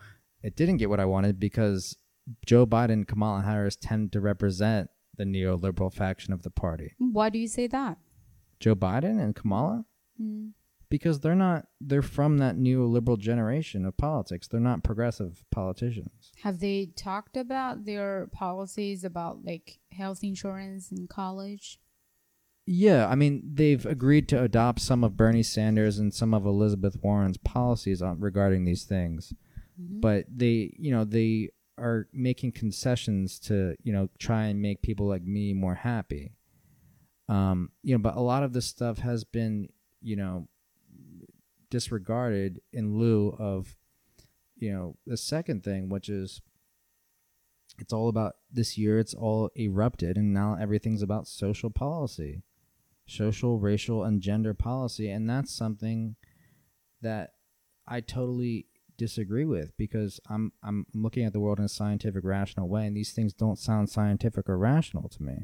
it didn't get what i wanted because Joe Biden and Kamala Harris tend to represent the neoliberal faction of the party. Why do you say that? Joe Biden and Kamala? Hmm. Because they're not, they're from that neoliberal generation of politics. They're not progressive politicians. Have they talked about their policies about like health insurance and college? Yeah, I mean, they've agreed to adopt some of Bernie Sanders and some of Elizabeth Warren's policies on regarding these things. But they, you know, they are making concessions to, you know, try and make people like me more happy. Um, you know, but a lot of this stuff has been, you know, disregarded in lieu of, you know, the second thing, which is it's all about this year, it's all erupted, and now everything's about social policy, social, racial, and gender policy. And that's something that I totally disagree with because I'm I'm looking at the world in a scientific, rational way, and these things don't sound scientific or rational to me.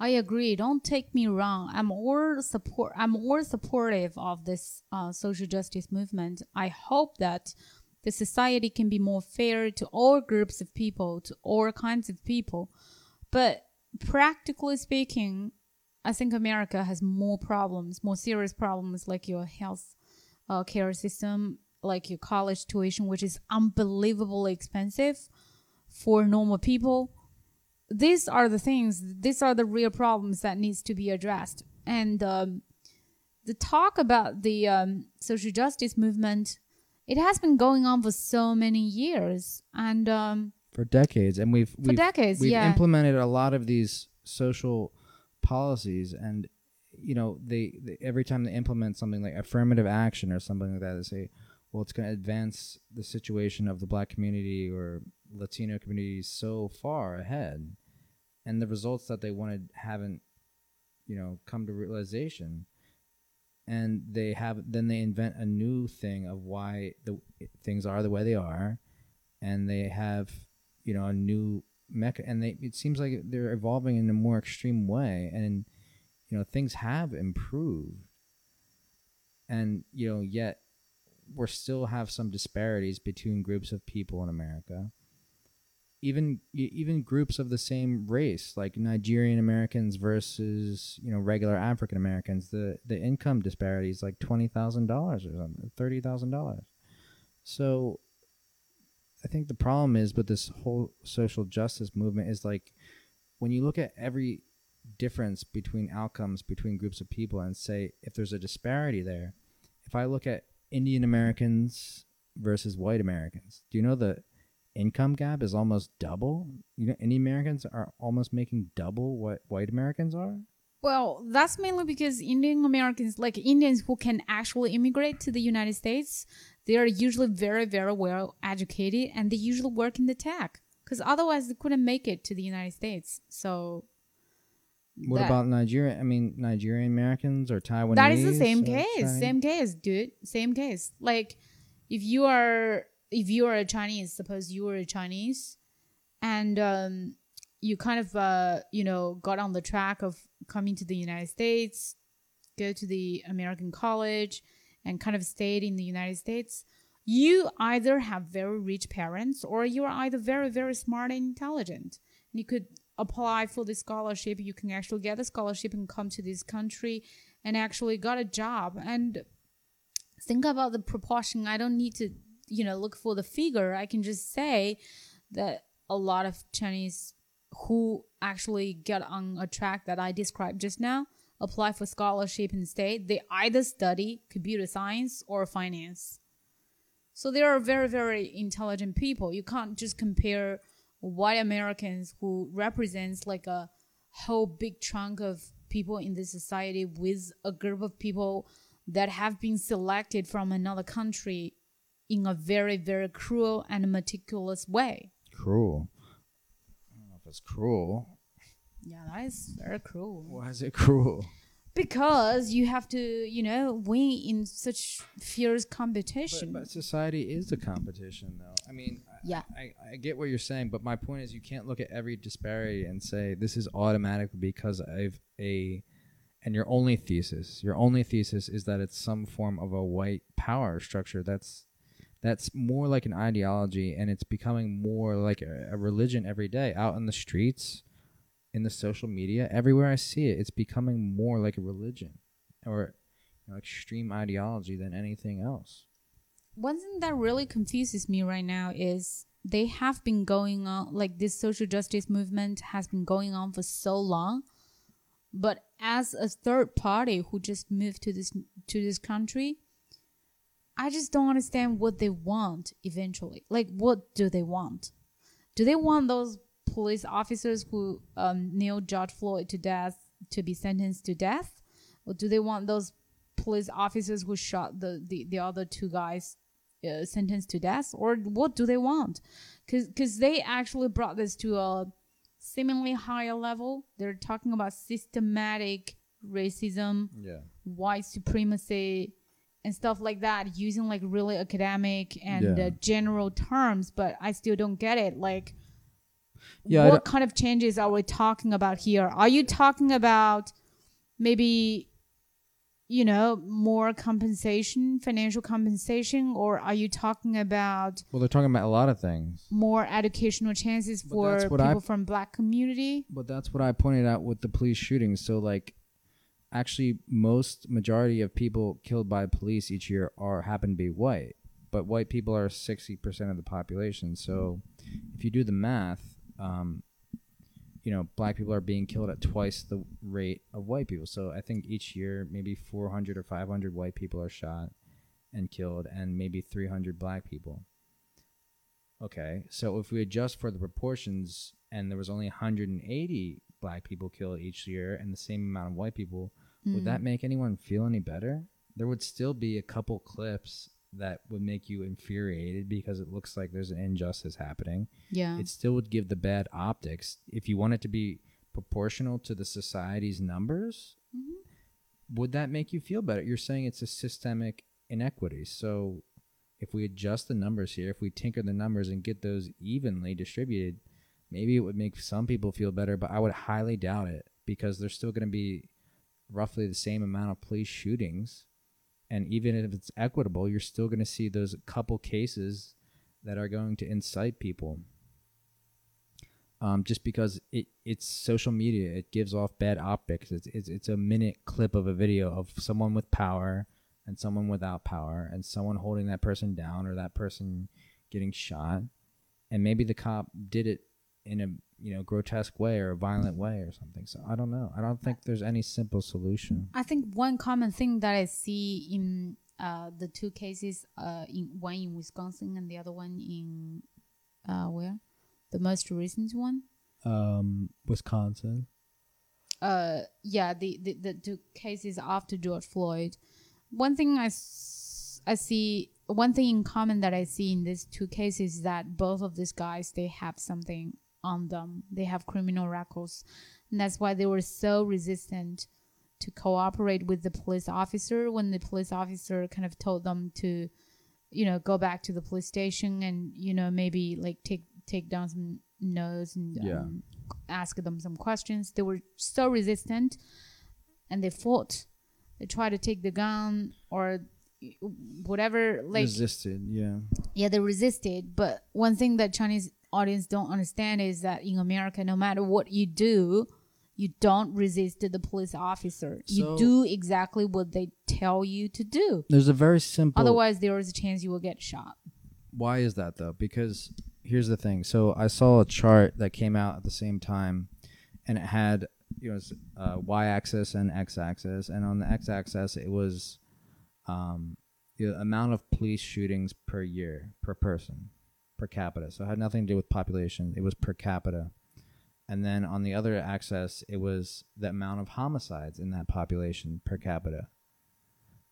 I agree. Don't take me wrong. I'm more support. I'm more supportive of this uh, social justice movement. I hope that the society can be more fair to all groups of people, to all kinds of people. But practically speaking, I think America has more problems, more serious problems, like your health uh, care system, like your college tuition, which is unbelievably expensive for normal people. These are the things these are the real problems that needs to be addressed. And um, the talk about the um, social justice movement it has been going on for so many years. And um, For decades, and we've for we've, decades we've yeah. implemented a lot of these social policies and you know they, they every time they implement something like affirmative action or something like that they say well it's going to advance the situation of the black community or latino community so far ahead. And the results that they wanted haven't you know come to realization. And they have then they invent a new thing of why the things are the way they are. And they have you know a new mecha and they it seems like they're evolving in a more extreme way and you know things have improved and you know yet we still have some disparities between groups of people in America. Even even groups of the same race, like Nigerian Americans versus you know regular African Americans, the the income disparity is like twenty thousand dollars or something, thirty thousand dollars. So, I think the problem is with this whole social justice movement is like when you look at every difference between outcomes between groups of people and say if there's a disparity there, if I look at Indian Americans versus white Americans, do you know the income gap is almost double? You know, Indian Americans are almost making double what white Americans are. Well, that's mainly because Indian Americans, like Indians who can actually immigrate to the United States, they are usually very, very well educated and they usually work in the tech because otherwise they couldn't make it to the United States. So What that- about Nigeria? I mean, Nigerian Americans or Taiwanese? That is the same case. Chinese? Same case, dude. Same case. Like if you are if you are a Chinese, suppose you were a Chinese and um you kind of uh you know got on the track of coming to the United States, go to the American college and kind of stayed in the United States, you either have very rich parents or you are either very very smart and intelligent. And you could apply for the scholarship, you can actually get a scholarship and come to this country and actually got a job. And think about the proportion. I don't need to you know look for the figure. I can just say that a lot of chinese who actually get on a track that i described just now apply for scholarship and stay they either study computer science or finance. So they are very very intelligent people. You can't just compare white americans who represents like a whole big chunk of people in this society with a group of people that have been selected from another country in a very very cruel and meticulous way. Cruel. I don't know if it's cruel. yeah that is very cruel Why is it cruel? because you have to you know win in such fierce competition but society is a competition, though. I mean, I- Yeah. I, I get what you're saying, but my point is, you can't look at every disparity and say this is automatically because of a, and your only thesis, your only thesis is that it's some form of a white power structure. That's that's more like an ideology, and it's becoming more like a, a religion every day out in the streets, in the social media, everywhere I see it, it's becoming more like a religion, or you know, extreme ideology than anything else. one thing that really confuses me right now is they have been going on like this social justice movement has been going on for so long but as a third party who just moved to this to this country i just don't understand what they want eventually. Like what do they want? Do they want those police officers who um, nailed george floyd to death to be sentenced to death? Or do they want those police officers who shot the, the, the other two guys uh, sentenced to death? Or what do they want? Because they actually brought this to a seemingly higher level. They're talking about systematic racism Yeah. white supremacy and stuff like that using like really academic and Yeah. uh, general terms but i still don't get it like Yeah, what kind of changes are we talking about here are you talking about maybe you know more compensation financial compensation or are you talking about Well, they're talking about a lot of things. more educational chances But for people I- from black community But that's what I pointed out with the police shootings. So, like, actually, most majority of people killed by police each year are happen to be white. But white people are sixty percent of the population. So, if you do the math, um, you know, black people are being killed at twice the rate of white people. So, I think each year maybe four hundred or five hundred white people are shot and killed, and maybe three hundred black people. Okay, so if we adjust for the proportions and there was only 180 black people killed each year and the same amount of white people, would hmm. that make anyone feel any better? There would still be a couple clips that would make you infuriated because it looks like there's an injustice happening. yeah It still would give the bad optics. If you want it to be proportional to the society's numbers, mm-hmm. would that make you feel better? You're saying it's a systemic inequity. So if we adjust the numbers here, if we tinker the numbers and get those evenly distributed, maybe it would make some people feel better, but I would highly doubt it because there's still going to be roughly the same amount of police shootings and even if it's equitable, you're still going to see those couple cases that are going to incite people. Um, just because it it's social media, it gives off bad optics. It's, it's it's a minute clip of a video of someone with power and someone without power, and someone holding that person down or that person getting shot, and maybe the cop did it in a you know grotesque way or a violent way or something. So I don't know. I don't think there's any simple solution. I think one common thing that I see in uh, the two cases, uh, in one in Wisconsin and the other one in uh, where, the most recent one. Um, Wisconsin. Uh, yeah, the, the the two cases after George Floyd. One thing I, s- I see one thing in common that I see in these two cases is that both of these guys they have something on them. They have criminal records, and that's why they were so resistant to cooperate with the police officer when the police officer kind of told them to, you know, go back to the police station and you know maybe like take take down some notes and Yeah. um, ask them some questions. They were so resistant, and they fought. They tried to take the gun or whatever like Resisted, yeah. yeah they resisted but one thing that chinese audience don't understand is that in america no matter what you do you don't resist the police officer you do exactly what they tell you to do There's a very simple. otherwise there is a chance you will get shot Why is that though? Because here's the thing. So I saw a chart that came out at the same time, and it had you know uh, y-axis and x-axis, and on the x-axis it was um, the amount of police shootings per year per person per capita. So it had nothing to do with population. It was per capita. And then on the other axis, it was the amount of homicides in that population per capita.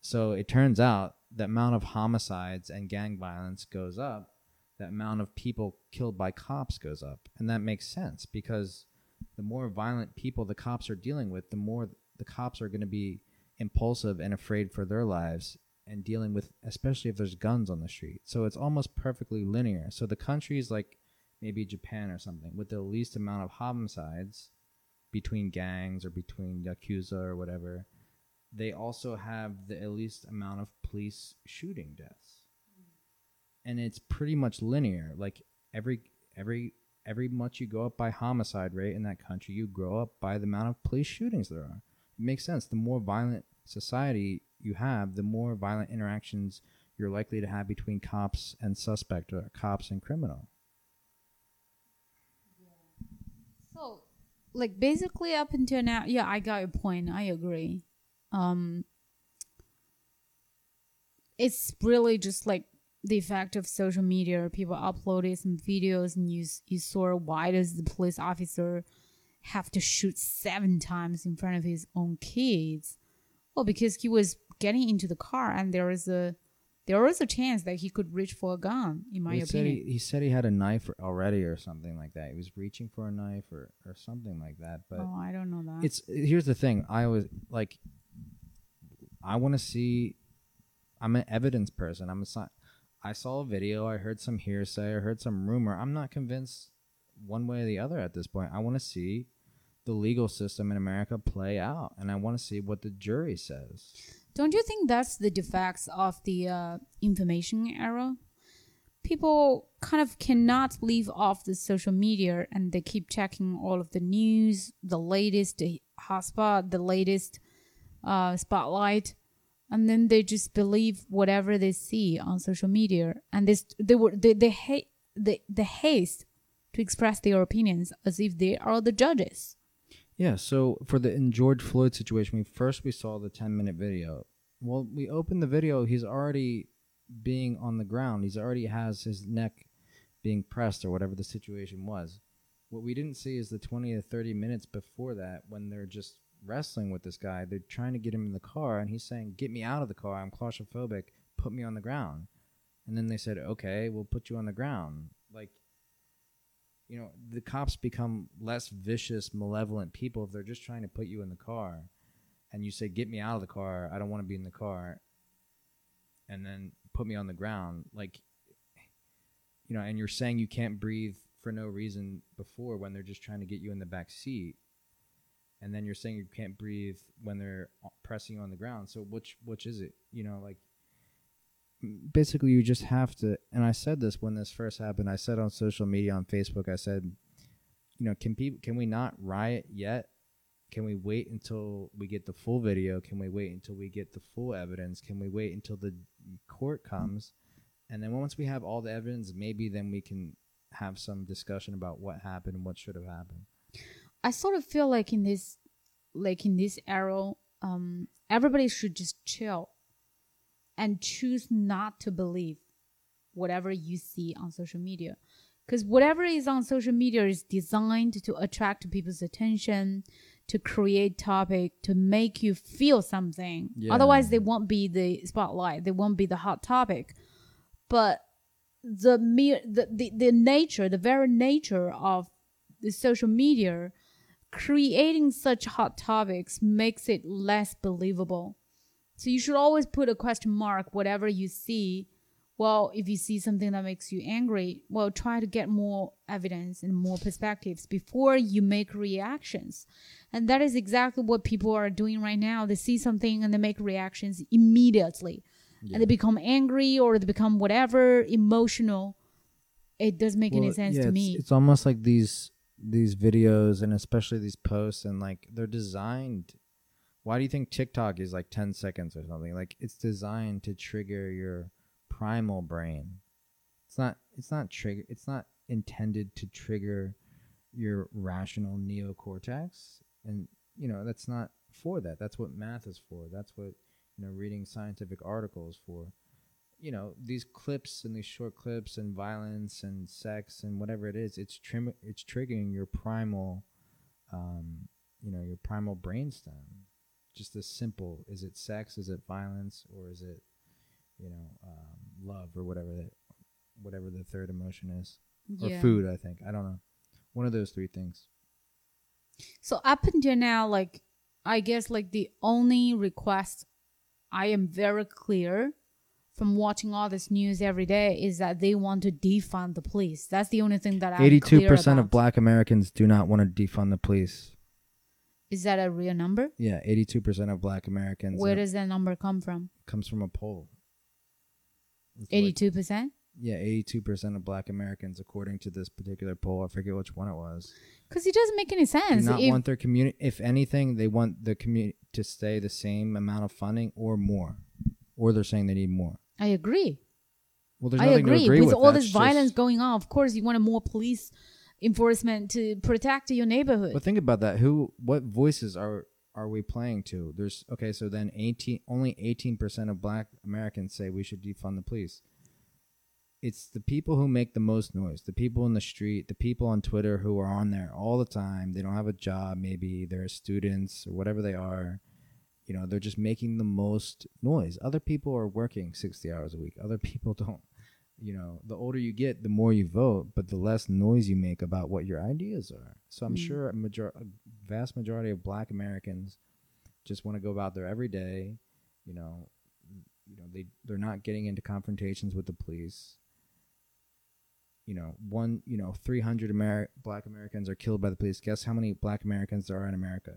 So it turns out the amount of homicides and gang violence goes up, the amount of people killed by cops goes up. And that makes sense because the more violent people the cops are dealing with, the more the cops are going to be impulsive and afraid for their lives and dealing with, especially if there's guns on the street. So it's almost perfectly linear. So the countries like maybe Japan or something with the least amount of homicides between gangs or between yakuza or whatever they also have the least amount of police shooting deaths and it's pretty much linear like every every every much you go up by homicide rate in that country you grow up by the amount of police shootings there are it makes sense the more violent society you have the more violent interactions you're likely to have between cops and suspect or cops and criminal. So like basically up until now yeah i got your point. I agree. Um it's really just like the effect of social media. People uploaded some videos and you, you saw why does the police officer have to shoot seven times in front of his own kids? Well because he was getting into the car and there is a there was a chance that he could reach for a gun in my he said opinion. he, he said he had a knife already or something like that. He was reaching for a knife or, or something like that but oh i don't know that. it's here's the thing. I always like i want to see i'm an evidence person. I'm a sci- i saw a video i heard some hearsay i heard some rumor. I'm not convinced one way or the other at this point. I want to see the legal system in america play out and i want to see what the jury says Don't you think that's the defects of the uh, information era? People kind of cannot live off the social media and they keep checking all of the news, the latest hotspot, the latest uh, spotlight, and then they just believe whatever they see on social media, and they they were they they hate the the haste to express their opinions as if they are the judges. Yeah, so for the in George Floyd situation, we first we saw the 10 minute video. Well, we opened the video, he's already being on the ground. He's already has his neck being pressed or whatever the situation was. What we didn't see is the 20 to 30 minutes before that when they're just wrestling with this guy. They're trying to get him in the car and he's saying, "Get me out of the car. I'm claustrophobic. Put me on the ground." And then they said, "Okay, we'll put you on the ground." Like you know, the cops become less vicious, malevolent people if they're just trying to put you in the car and you say, Get me out of the car, I don't want to be in the car and then put me on the ground. Like you know, and you're saying you can't breathe for no reason before when they're just trying to get you in the back seat. and then you're saying you can't breathe when they're pressing you on the ground. So which which is it? You know, like basically you just have to. And I said this when this first happened. I said on social media on Facebook. I said, you know, can people can we not riot yet? Can we wait until we get the full video? Can we wait until we get the full evidence? Can we wait until the court comes? And then once we have all the evidence, maybe then we can have some discussion about what happened and what should have happened. I sort of feel like in this, like in this era, um, everybody should just chill and choose not to believe whatever you see on social media. Because whatever is on social media is designed to attract people's attention, to create topic, to make you feel something. Yeah. Otherwise, they won't be the spotlight. They won't be the hot topic. But the mere the, the, the nature, the very nature of the social media creating such hot topics makes it less believable. So you should always put a question mark whatever you see. Well, if you see something that makes you angry, well, try to get more evidence and more perspectives before you make reactions. And that is exactly what people are doing right now. They see something and they make reactions immediately. Yeah. And they become angry or they become whatever emotional. It doesn't make any sense yeah, to it's, me. It's almost like these these videos and especially these posts and like they're designed. Why do you think TikTok is like ten seconds or something? Like it's designed to trigger your primal brain. It's not. It's not trigger. It's not intended to trigger your rational neocortex, and you know that's not for that. That's what math is for. That's what you know reading scientific articles for you know these clips and these short clips and violence and sex and whatever it is it's trim it's triggering your primal um you know your primal brainstem just as simple. Is it sex? Is it violence? Or is it you know um, love or whatever that whatever the third emotion is? Or food i think. I don't know. One of those three things. So up until now, like I guess like the only request I am very clear from watching all this news every day is that they want to defund the police. That's the only thing that I'm Eighty-two clear percent about. of Black Americans do not want to defund the police. Is that a real number? Yeah, eighty-two percent of Black Americans. Where are- does that number come from? comes from a poll. It's Eighty-two percent. yeah, eighty-two percent of Black Americans, according to this particular poll. I forget which one it was. Because it doesn't make any Do sense. not If- want their community. If anything, they want the community to stay the same amount of funding or more, or they're saying they need more. I agree. Well, there's I nothing agree. to agree with, with. all this violence going on, of course, you want more police enforcement to protect your neighborhood. But think about that. Who? What voices are are we playing to? There's okay. So then, eighteen only eighteen percent of Black Americans say we should defund the police. It's the people who make the most noise. The people in the street. The people on Twitter who are on there all the time. They don't have a job. Maybe they're students or whatever they are. You know, they're just making the most noise. Other people are working sixty hours a week. Other *laughs* people don't. You know, the older you get, the more you vote, but the less noise you make about what your ideas are. So I'm Mm. sure a, major- a vast majority of Black Americans just want to go about their every day. You know, you know they they're not getting into confrontations with the police. You know, one you know, 300 Ameri- Black Americans are killed by the police. Guess how many Black Americans there are in America?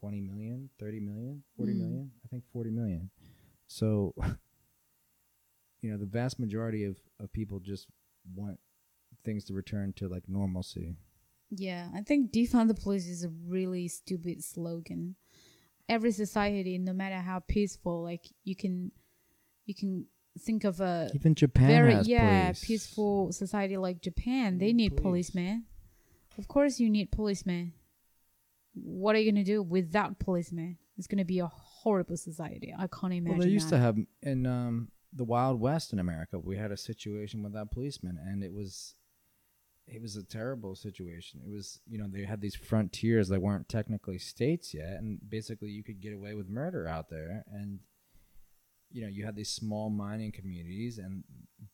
20 million, 30 million, 40 Mm. million? I think 40 million. So, *laughs* you know, the vast majority of, of people just want things to return to like normalcy. Yeah, I think defund the police is a really stupid slogan. Every society, no matter how peaceful, like you can, you can think of a Even Japan very has yeah police. peaceful society like Japan. They Need need police. policemen. Of course, you need policemen. What are you gonna do without policemen? It's gonna be a horrible society. I can't imagine. Well, they used that. to have in um, the Wild West in America. We had a situation with that policeman, and it was it was a terrible situation. It was you know they had these frontiers that weren't technically states yet, and basically you could get away with murder out there, and you know you had these small mining communities, and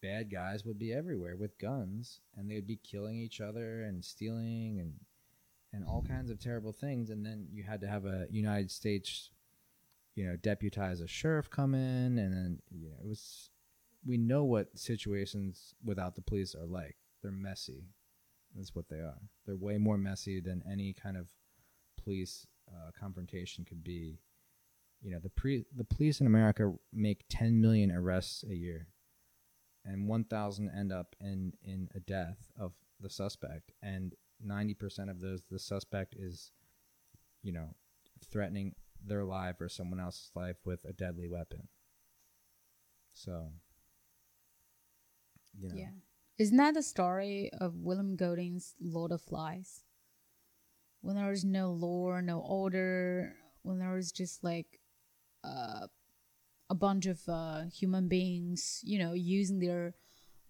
bad guys would be everywhere with guns, and they would be killing each other and stealing and and all kinds of terrible things, and then you had to have a United States you know, deputize a sheriff come in, and then you know, it was. We know what situations without the police are like. They're messy. That's what they are. They're way more messy than any kind of police uh, confrontation could be. You know, the pre the police in America make 10 million arrests a year, and 1,000 end up in in a death of the suspect, and 90% of those the suspect is, you know, threatening their life or someone else's life with a deadly weapon. So, you know, Yeah. Isn't that the story of William Golding's Lord of Flies? When there is no law, no order, when there is just like uh, a bunch of uh, human beings, you know, using their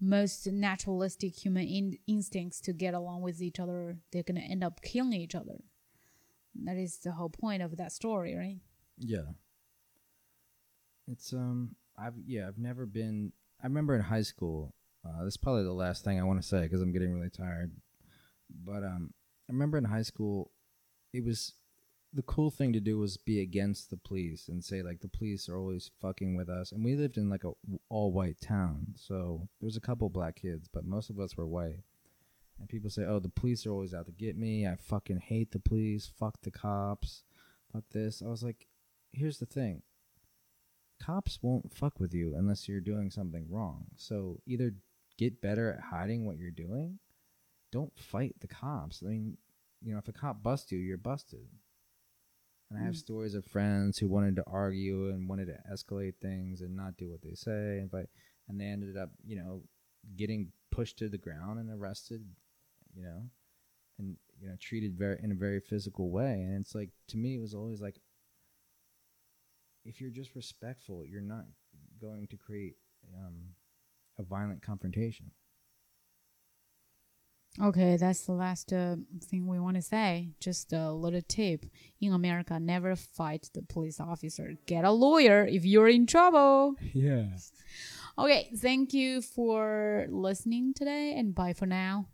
most naturalistic human in- instincts to get along with each other, they're going to end up killing each other. That is the whole point of that story, right? Yeah. It's um I've yeah, I've never been I remember in high school. Uh, this is probably the last thing I want to say because I'm getting really tired. But um I remember in high school it was the cool thing to do was be against the police and say like the police are always fucking with us and we lived in like a all white town. So there was a couple black kids, but most of us were white. And people say, "Oh, the police are always out to get me. I fucking hate the police. Fuck the cops. Fuck this." I was like, "Here's the thing. Cops won't fuck with you unless you're doing something wrong. So either get better at hiding what you're doing. Don't fight the cops. I mean, you know, if a cop busts you, you're busted." And I have Mm. stories of friends who wanted to argue and wanted to escalate things and not do what they say, and but and they ended up, you know, getting pushed to the ground and arrested, you know, and you know treated very in a very physical way. And it's like to me, it was always like, if you're just respectful, you're not going to create um, a violent confrontation. Okay, that's the last uh, thing we want to say. Just a little tip. In America, never fight the police officer. Get a lawyer if you're in trouble. *laughs* Yeah. Okay, thank you for listening today and bye for now.